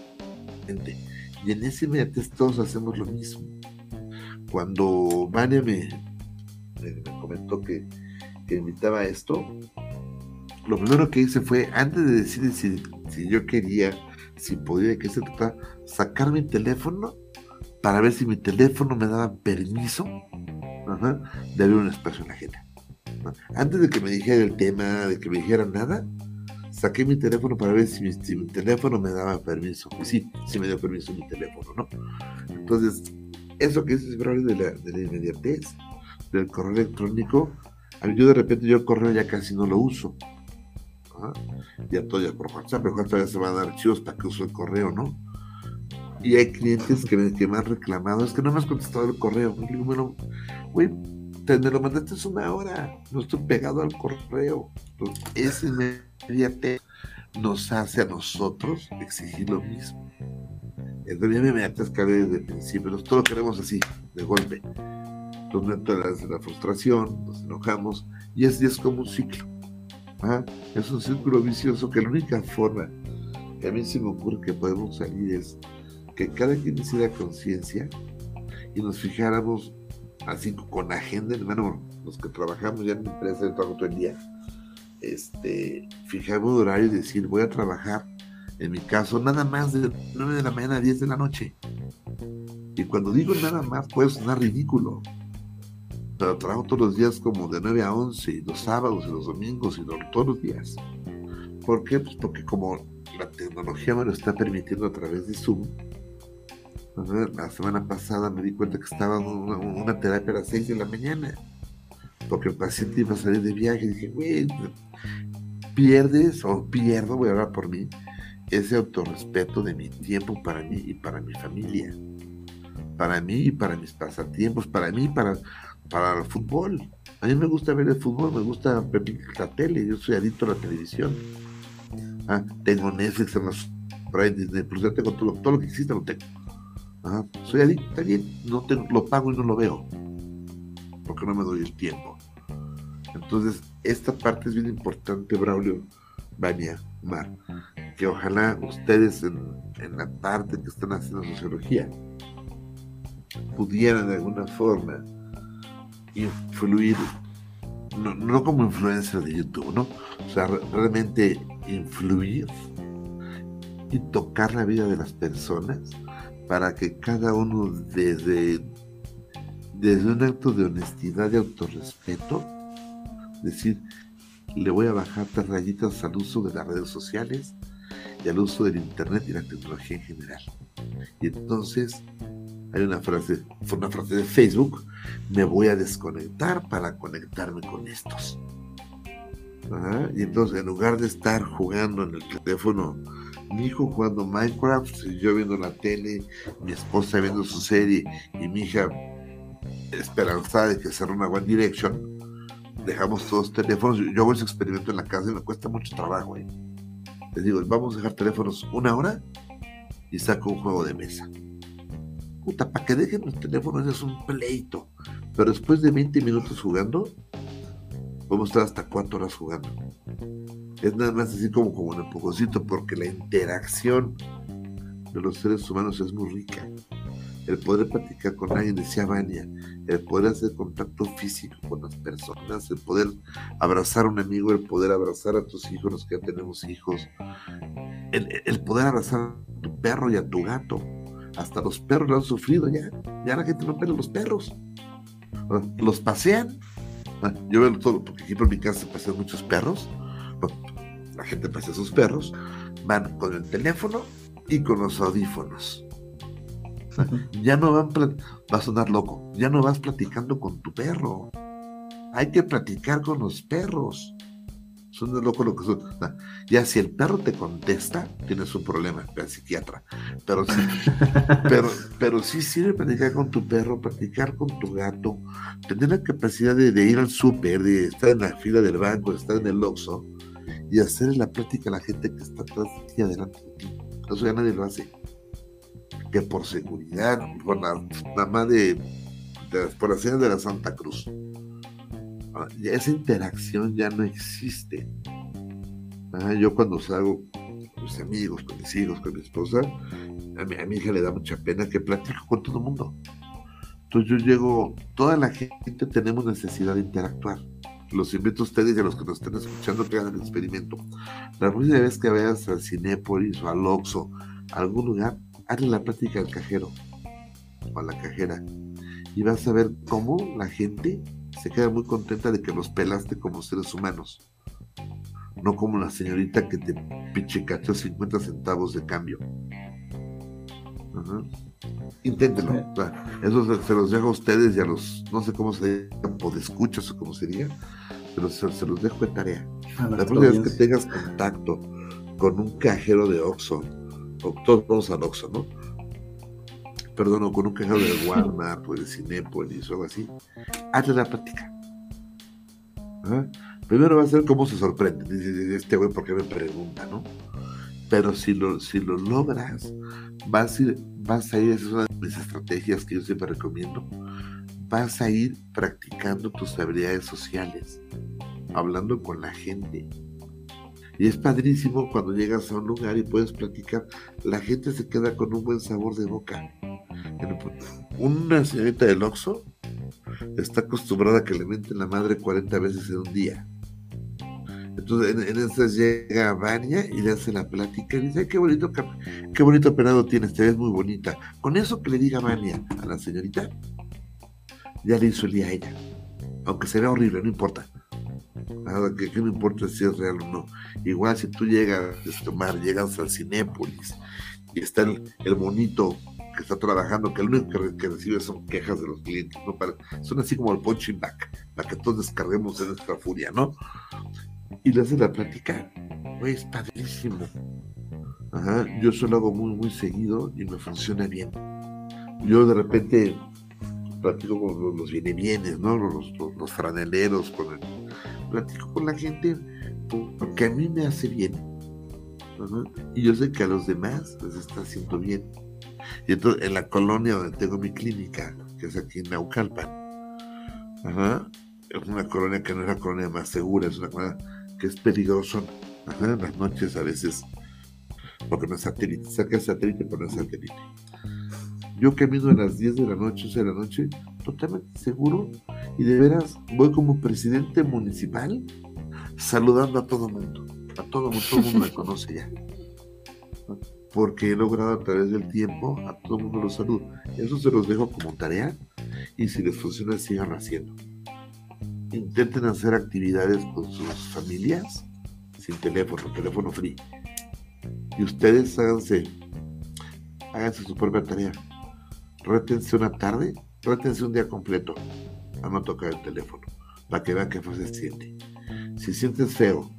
mente. Y en ese inmediatez todos hacemos lo mismo. Cuando Vania me, me, comentó que, que, invitaba a esto, lo primero que hice fue, antes de decir si, si yo quería, si podía, que se trataba, sacar mi teléfono para ver si mi teléfono me daba permiso de abrir un espacio en la agenda. Antes de que me dijera el tema, de que me dijera nada, saqué mi teléfono para ver si mi, teléfono me daba permiso. Y sí, sí me dio permiso mi teléfono, ¿no? Entonces, eso que es de la, de la inmediatez, del correo electrónico, yo de repente yo el correo ya casi no lo uso. Ya todo ya por WhatsApp, pero WhatsApp ya se va a dar archivos para que uso el correo, ¿no? Y hay clientes que me, han reclamado, es que no me has contestado el correo. Y digo, bueno, güey, te me lo mandaste hace una hora, no estoy pegado al correo. Entonces, ese inmediatez nos hace a nosotros exigir lo mismo. Entonces, ya me atascaré desde el principio, nosotros lo queremos así, de golpe. Entonces, la frustración, nos enojamos, y es, es como un ciclo. Es un círculo vicioso que la única forma que a mí se me ocurre que podemos salir es que cada quien hiciera conciencia y nos fijáramos así con agenda, hermano, los que trabajamos ya en la empresa de trabajo todo el día, este, fijamos horario y decir, voy a trabajar, en mi caso, nada más de 9 de la mañana a 10 de la noche. Y cuando digo nada más, puede sonar ridículo. Pero trabajo todos los días como de 9 a 11, y los sábados y los domingos y todos los días. ¿Por qué? Pues porque como la tecnología me lo está permitiendo a través de Zoom, la semana pasada me di cuenta que estaba en una, terapia a las 6 de la mañana, porque el paciente iba a salir de viaje. Y dije, güey, pierdes o pierdo, voy a hablar por mí, ese autorrespeto de mi tiempo para mí y para mi familia. Para mí y para mis pasatiempos, para mí y para, para el fútbol. A mí me gusta ver el fútbol, me gusta ver la tele, yo soy adicto a la televisión. Ah, tengo Netflix, Prime, Disney, pues ya tengo todo, todo lo que existe, lo tengo soy adicto, está bien, no lo pago y no lo veo, porque no me doy el tiempo. Entonces, esta parte es bien importante, Braulio, Vania, Mar, que ojalá ustedes en, la parte que están haciendo sociología pudieran de alguna forma influir, no, no como influencer de YouTube, ¿no? O sea, realmente influir y tocar la vida de las personas para que cada uno desde, desde un acto de honestidad y autorrespeto, decir, le voy a bajar tres rayitas al uso de las redes sociales y al uso del Internet y la tecnología en general. Y entonces hay una frase, fue una frase de Facebook, me voy a desconectar para conectarme con estos. Y entonces en lugar de estar jugando en el teléfono mi hijo jugando Minecraft, yo viendo la tele, mi esposa viendo su serie y mi hija esperanzada de que sea una One Direction, dejamos todos teléfonos. Yo hago ese experimento en la casa y me cuesta mucho trabajo. ¿eh? Les digo, vamos a dejar teléfonos una hora y saco un juego de mesa. Puta, para que dejen los teléfonos es un pleito. Pero después de 20 minutos jugando, podemos estar hasta 4 horas jugando es nada más así como, como un empujoncito, porque la interacción de los seres humanos es muy rica. el poder platicar con alguien, decía Vania, el poder hacer contacto físico con las personas, el poder abrazar a un amigo, el poder abrazar a tus hijos, los que ya tenemos hijos, el, poder abrazar a tu perro y a tu gato. Hasta los perros lo han sufrido ya. Ya la gente no pela los perros. Los pasean. Ah, Yo veo todo, porque aquí por mi casa se pasean muchos perros. La gente pasea sus perros. Van con el teléfono y con los audífonos. O sea, ya no van, va a sonar loco, ya no vas platicando con tu perro. Hay que platicar con los perros. Suena loco lo que son. O sea, Ya si el perro te contesta, tienes un problema, ve al psiquiatra. Pero sí, *laughs* pero, pero sí sirve platicar con tu perro, platicar con tu gato, tener la capacidad de, de ir al súper, de estar en la fila del banco, de estar en el Oxxo y hacer la plática a la gente que está atrás ti, adelante de ti. Eso ya nadie lo hace. Que por seguridad, por la mamá de, de las- señas de la Santa Cruz. Ah, esa interacción ya no existe. Ah, yo cuando salgo con mis amigos, con mis hijos, con mi esposa, a mi, a hija le da mucha pena que platico con todo el mundo. Entonces yo llego, toda la gente tenemos necesidad de interactuar. Los invito a ustedes y a los que nos estén escuchando que hagan el experimento. La próxima vez que vayas al Cinépolis o al Oxxo, a algún lugar, hazle la plática al cajero o a la cajera y vas a ver cómo la gente se queda muy contenta de que los pelaste como seres humanos. No como la señorita que te pinche cachó 50 centavos de cambio. Ajá. Inténtenlo. o sea, eso se, se los dejo a ustedes y a los, no sé cómo se llama, podescuchas o cómo sería, pero se, se los dejo de tarea. La próxima vez que tengas contacto con un cajero de Oxxo, o todos vamos al Oxxo, ¿no? Perdón, o con un cajero de Walmart *laughs* o de Cinépolis o algo así, hazle la plática. Ajá. Primero va a ser cómo se sorprende. Dice, este güey, ¿por qué me pregunta, no? Pero si lo, si lo logras, vas a ir, vas a ir, esa es una de mis estrategias que yo siempre recomiendo, vas a ir practicando tus habilidades sociales, hablando con la gente. Y es padrísimo cuando llegas a un lugar y puedes platicar, la gente se queda con un buen sabor de boca. Una señorita del Oxxo está acostumbrada a que le menten la madre 40 veces en un día. Entonces, en, en esas llega Vania y le hace la plática y dice, "Ay, qué bonito, qué bonito penado tienes, te ves muy bonita. Con eso que le diga Vania a la señorita, ya le hizo el día a ella. Aunque se vea horrible, no importa. Nada, que, que no importa si es real o no. Igual si tú llegas, este, Omar, llegas al Cinépolis y está el, el monito que está trabajando, que lo único que, re- que recibe son quejas de los clientes, son así como el punching back, para que todos descarguemos en nuestra furia, ¿no? Y le hace la plática, güey, es padrísimo. Yo eso lo hago muy, muy seguido y me funciona bien. Yo de repente platico con los, los bienes, ¿no? Los, los, los franeleros, con el- platico con la gente porque a mí me hace bien. Y yo sé que a los demás les está haciendo bien. Y entonces en la colonia donde tengo mi clínica, que es aquí en Naucalpan, es una colonia que no es la colonia más segura, es una colonia que es peligrosa. Ajá, en las noches a veces, porque no es satélite, cerca es satélite, pero no es satélite. Yo camino a las 10 de la noche, 11 de la noche, totalmente seguro, y de veras voy como presidente municipal saludando a todo mundo. A todo mundo, todo mundo me conoce ya. Porque he logrado a través del tiempo a todo mundo los saludo. Eso se los dejo como tarea y si les funciona sigan haciendo. Intenten hacer actividades con sus familias sin teléfono, teléfono free. Y ustedes háganse, háganse su propia tarea. Rétense una tarde, rétense un día completo a no tocar el teléfono, para que vean que fue se siente. Si sientes feo,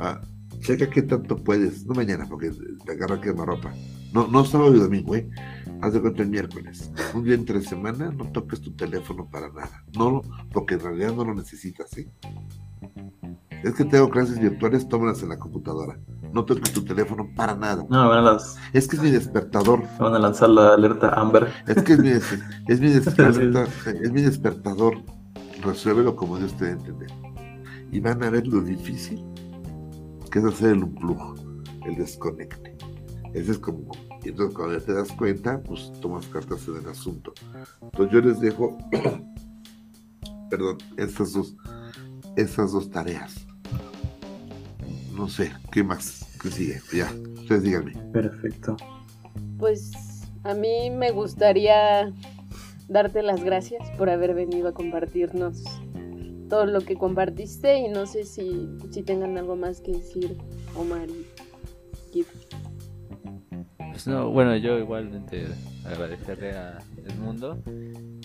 ah, checa qué tanto puedes, no mañana, porque te agarra quemarropa. No, no sábado y domingo, ¿eh? Haz de cuenta el miércoles. Un día entre semana no toques tu teléfono para nada. No, porque en realidad no lo necesitas, ¿eh? Es que tengo clases virtuales, tómalas en la computadora. No toques tu teléfono para nada. No, van, a las- Es que es mi despertador. van a lanzar la alerta Amber. Es que es mi, des- es mi, desperta- *laughs* es mi despertador. Resuélvelo como Dios te dé entender. Y van a ver lo difícil que es hacer el unplug, el desconecte. Ese es como Y entonces cuando ya te das cuenta, pues tomas cartas en el asunto. Entonces yo les dejo, *coughs* perdón, estas dos, estas dos tareas. No sé, ¿qué más? ¿Qué sigue? Ya, ustedes díganme. Perfecto. Pues a mí me gustaría darte las gracias por haber venido a compartirnos todo lo que compartiste y no sé si, si tengan algo más que decir Omar y Kip. Pues no, bueno, yo igualmente agradecerle a Edmundo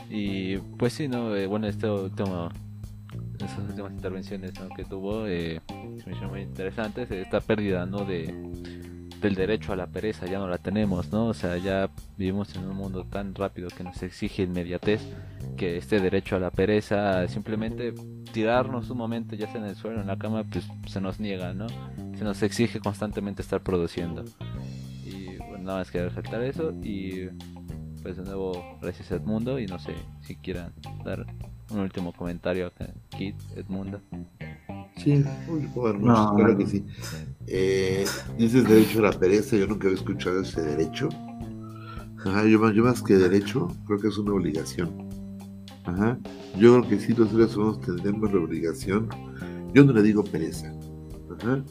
y pues sí, no, eh, bueno, este último, estas últimas intervenciones ¿no? que tuvo eh, me hicieron muy interesantes, esta pérdida, ¿no? De del derecho a la pereza ya no la tenemos, ¿no? O sea, ya vivimos en un mundo tan rápido que nos exige inmediatez que este derecho a la pereza, simplemente tirarnos un momento ya sea en el suelo, en la cama, pues se nos niega, ¿no? Se nos exige constantemente estar produciendo. Nada más que resaltar eso y pues de nuevo gracias Edmundo y no sé si quieran dar un último comentario acá, Kit, Edmundo. Sí, muy bueno, No, claro no. que sí. Eh, dices derecho a la pereza, yo nunca había escuchado ese derecho. Ajá, yo más, yo más que derecho, creo que es una obligación. Ajá, yo creo que sí los seres humanos tendremos la obligación, yo no le digo pereza, ajá,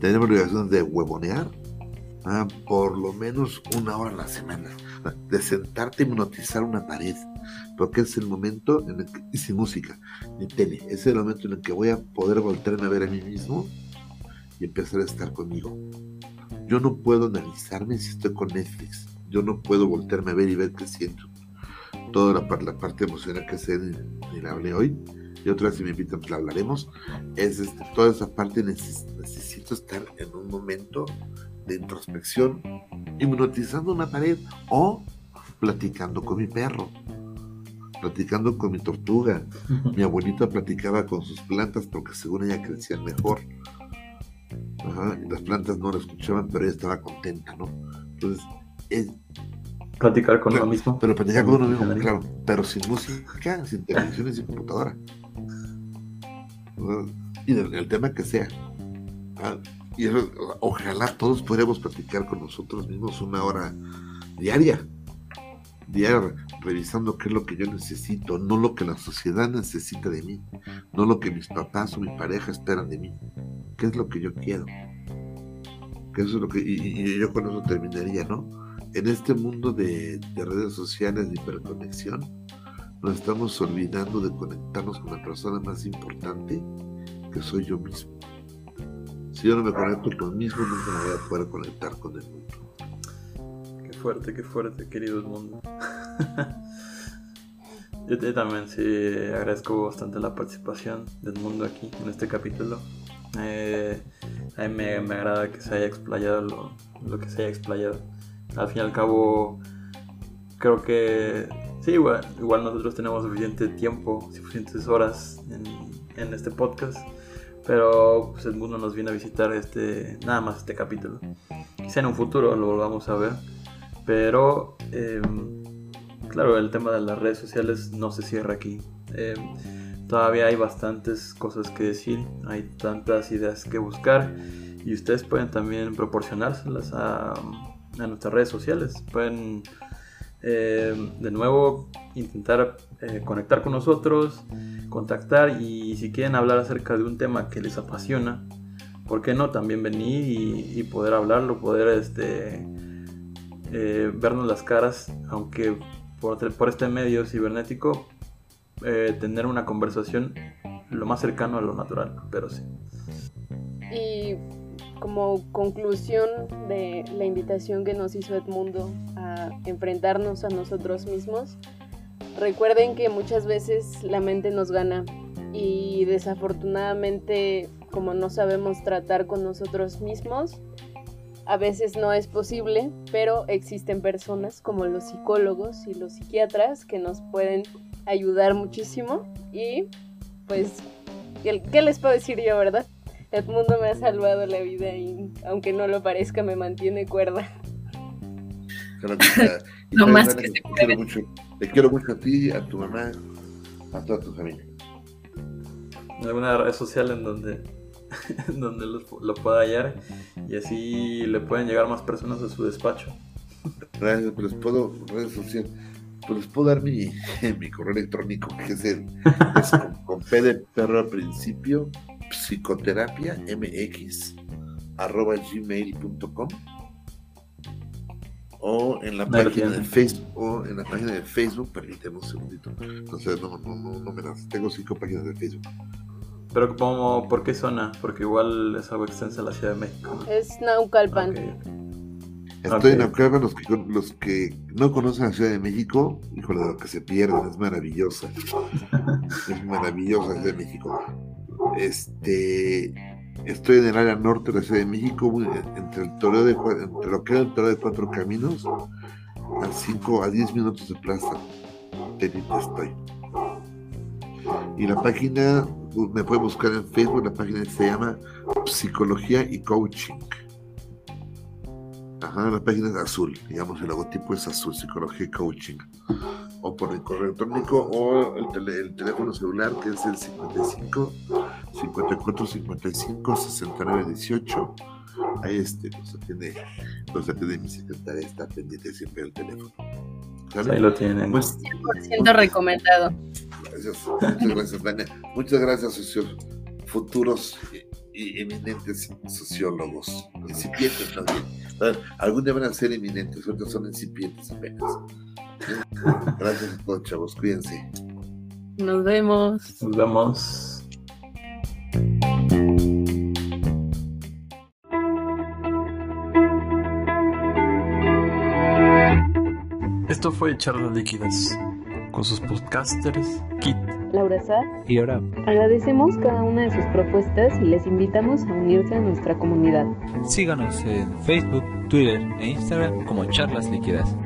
tenemos la obligación de huevonear, ajá, por lo menos una hora a la semana, *laughs* de sentarte y hipnotizar una pared, porque es el momento en el que, y sin música, ni tele, es el momento en el que voy a poder voltearme a ver a mí mismo y empezar a estar conmigo. Yo no puedo analizarme si estoy con Netflix. Yo no puedo voltearme a ver y ver qué siento. Toda la, la parte emocional que ni la hablé hoy. Y otra si me invitan, pues la hablaremos. Es este, toda esa parte neces- necesito estar en un momento de introspección, hipnotizando una pared o platicando con mi perro, platicando con mi tortuga, mi abuelita platicaba con sus plantas porque según ella crecían mejor. Ajá, y las plantas no la escuchaban, pero ella estaba contenta, ¿no? Entonces, es- Platicar con Claro, uno mismo. pero platicar con uno mismo, claro, pero sin música, sin televisión y sin computadora. Y del el tema que sea. Ah, Y eso, ojalá todos pudiéramos platicar con nosotros mismos una hora diaria. Diaria, revisando qué es lo que yo necesito, no lo que la sociedad necesita de mí, no lo que mis papás o mi pareja esperan de mí. ¿Qué es lo que yo quiero? Que es lo que, y, yo con eso terminaría, ¿no? En este mundo de redes sociales, de hiperconexión, nos estamos olvidando de conectarnos con la persona más importante, que soy yo mismo. Si yo no me conecto conmigo nunca me voy a poder conectar con el mundo. Qué fuerte, qué fuerte, querido mundo. *laughs* yo, también sí agradezco bastante la participación del mundo aquí en este capítulo. Eh, a mí me, agrada que se haya explayado lo, lo que se haya explayado. Al fin y al cabo, creo que sí, igual, igual nosotros tenemos suficiente tiempo, suficientes horas en, en este podcast. Pero pues el mundo nos viene a visitar este, nada más este capítulo. Quizá en un futuro lo volvamos a ver. Pero, eh, claro, el tema de las redes sociales no se cierra aquí. Eh, todavía hay bastantes cosas que decir, hay tantas ideas que buscar y ustedes pueden también proporcionárselas a, a nuestras redes sociales. Pueden, eh, de nuevo, intentar eh, conectar con nosotros, contactar y si quieren hablar acerca de un tema que les apasiona, ¿por qué no también venir y, y poder hablarlo, poder este, eh, vernos las caras, aunque por, por este medio cibernético, eh, tener una conversación lo más cercano a lo natural, pero sí. Y como conclusión de la invitación que nos hizo Edmundo a enfrentarnos a nosotros mismos, recuerden que muchas veces la mente nos gana y desafortunadamente como no sabemos tratar con nosotros mismos, a veces no es posible, pero existen personas como los psicólogos y los psiquiatras que nos pueden ayudar muchísimo y pues, ¿qué, les puedo decir yo, verdad? Edmundo me ha salvado la vida y aunque no lo parezca me mantiene cuerda. Lo más Dani, que se te quiero mucho. Te quiero mucho a ti, a tu mamá, a toda tu familia. alguna red social en donde, *laughs* en donde lo, lo pueda hallar y así le pueden llegar más personas a su despacho. Gracias, pues les puedo, redes sociales, pues les puedo dar mi, *laughs* mi correo electrónico, que es, el, es con, *laughs* con P de perro al principio, psicoterapia mx arroba gmail.com o en la página de. Facebook o en la página de Facebook, permíteme un segundito. Sé, no, no, no, no me las tengo cinco páginas de Facebook. Pero como, ¿por qué zona? Porque igual es algo extensa la Ciudad de México. Es Naucalpan. Estoy en. Naucalpan, los que, con- los que no conocen la Ciudad de México, híjole, de lo que se pierden, es maravillosa. *laughs* es maravillosa la Ciudad de México. Este, estoy en el área norte de la Ciudad de México, entre el toreo de entre lo que era el toreo de cuatro caminos, a 5 a 10 minutos de plaza. Telita estoy. Y la página, me puede buscar en Facebook, la página se llama Psicología y Coaching. Ajá, la página es azul, digamos, el logotipo es azul, Psicología y Coaching. O por el correo electrónico o el, tele- el teléfono celular que es el 55 54 55 69 18. Ahí este, los atiende, los atiende mi secretaria, está pendiente siempre del teléfono. ¿Sale? Ahí lo tienen. Pues, 100% recomendado. Gracias, muchas gracias, Dania. Muchas gracias, socio- futuros eminentes sociólogos. Incipientes también. Algún día van a ser eminentes, otros son incipientes apenas. *laughs* Gracias a todos, chavos. Cuídense. Nos vemos. Nos vemos. Esto fue Charlas Líquidas con sus podcasters Kit. Laura Sá, Y ahora, agradecemos cada una de sus propuestas y les invitamos a unirse a nuestra comunidad. síganos en Facebook, Twitter e Instagram como Charlas Líquidas.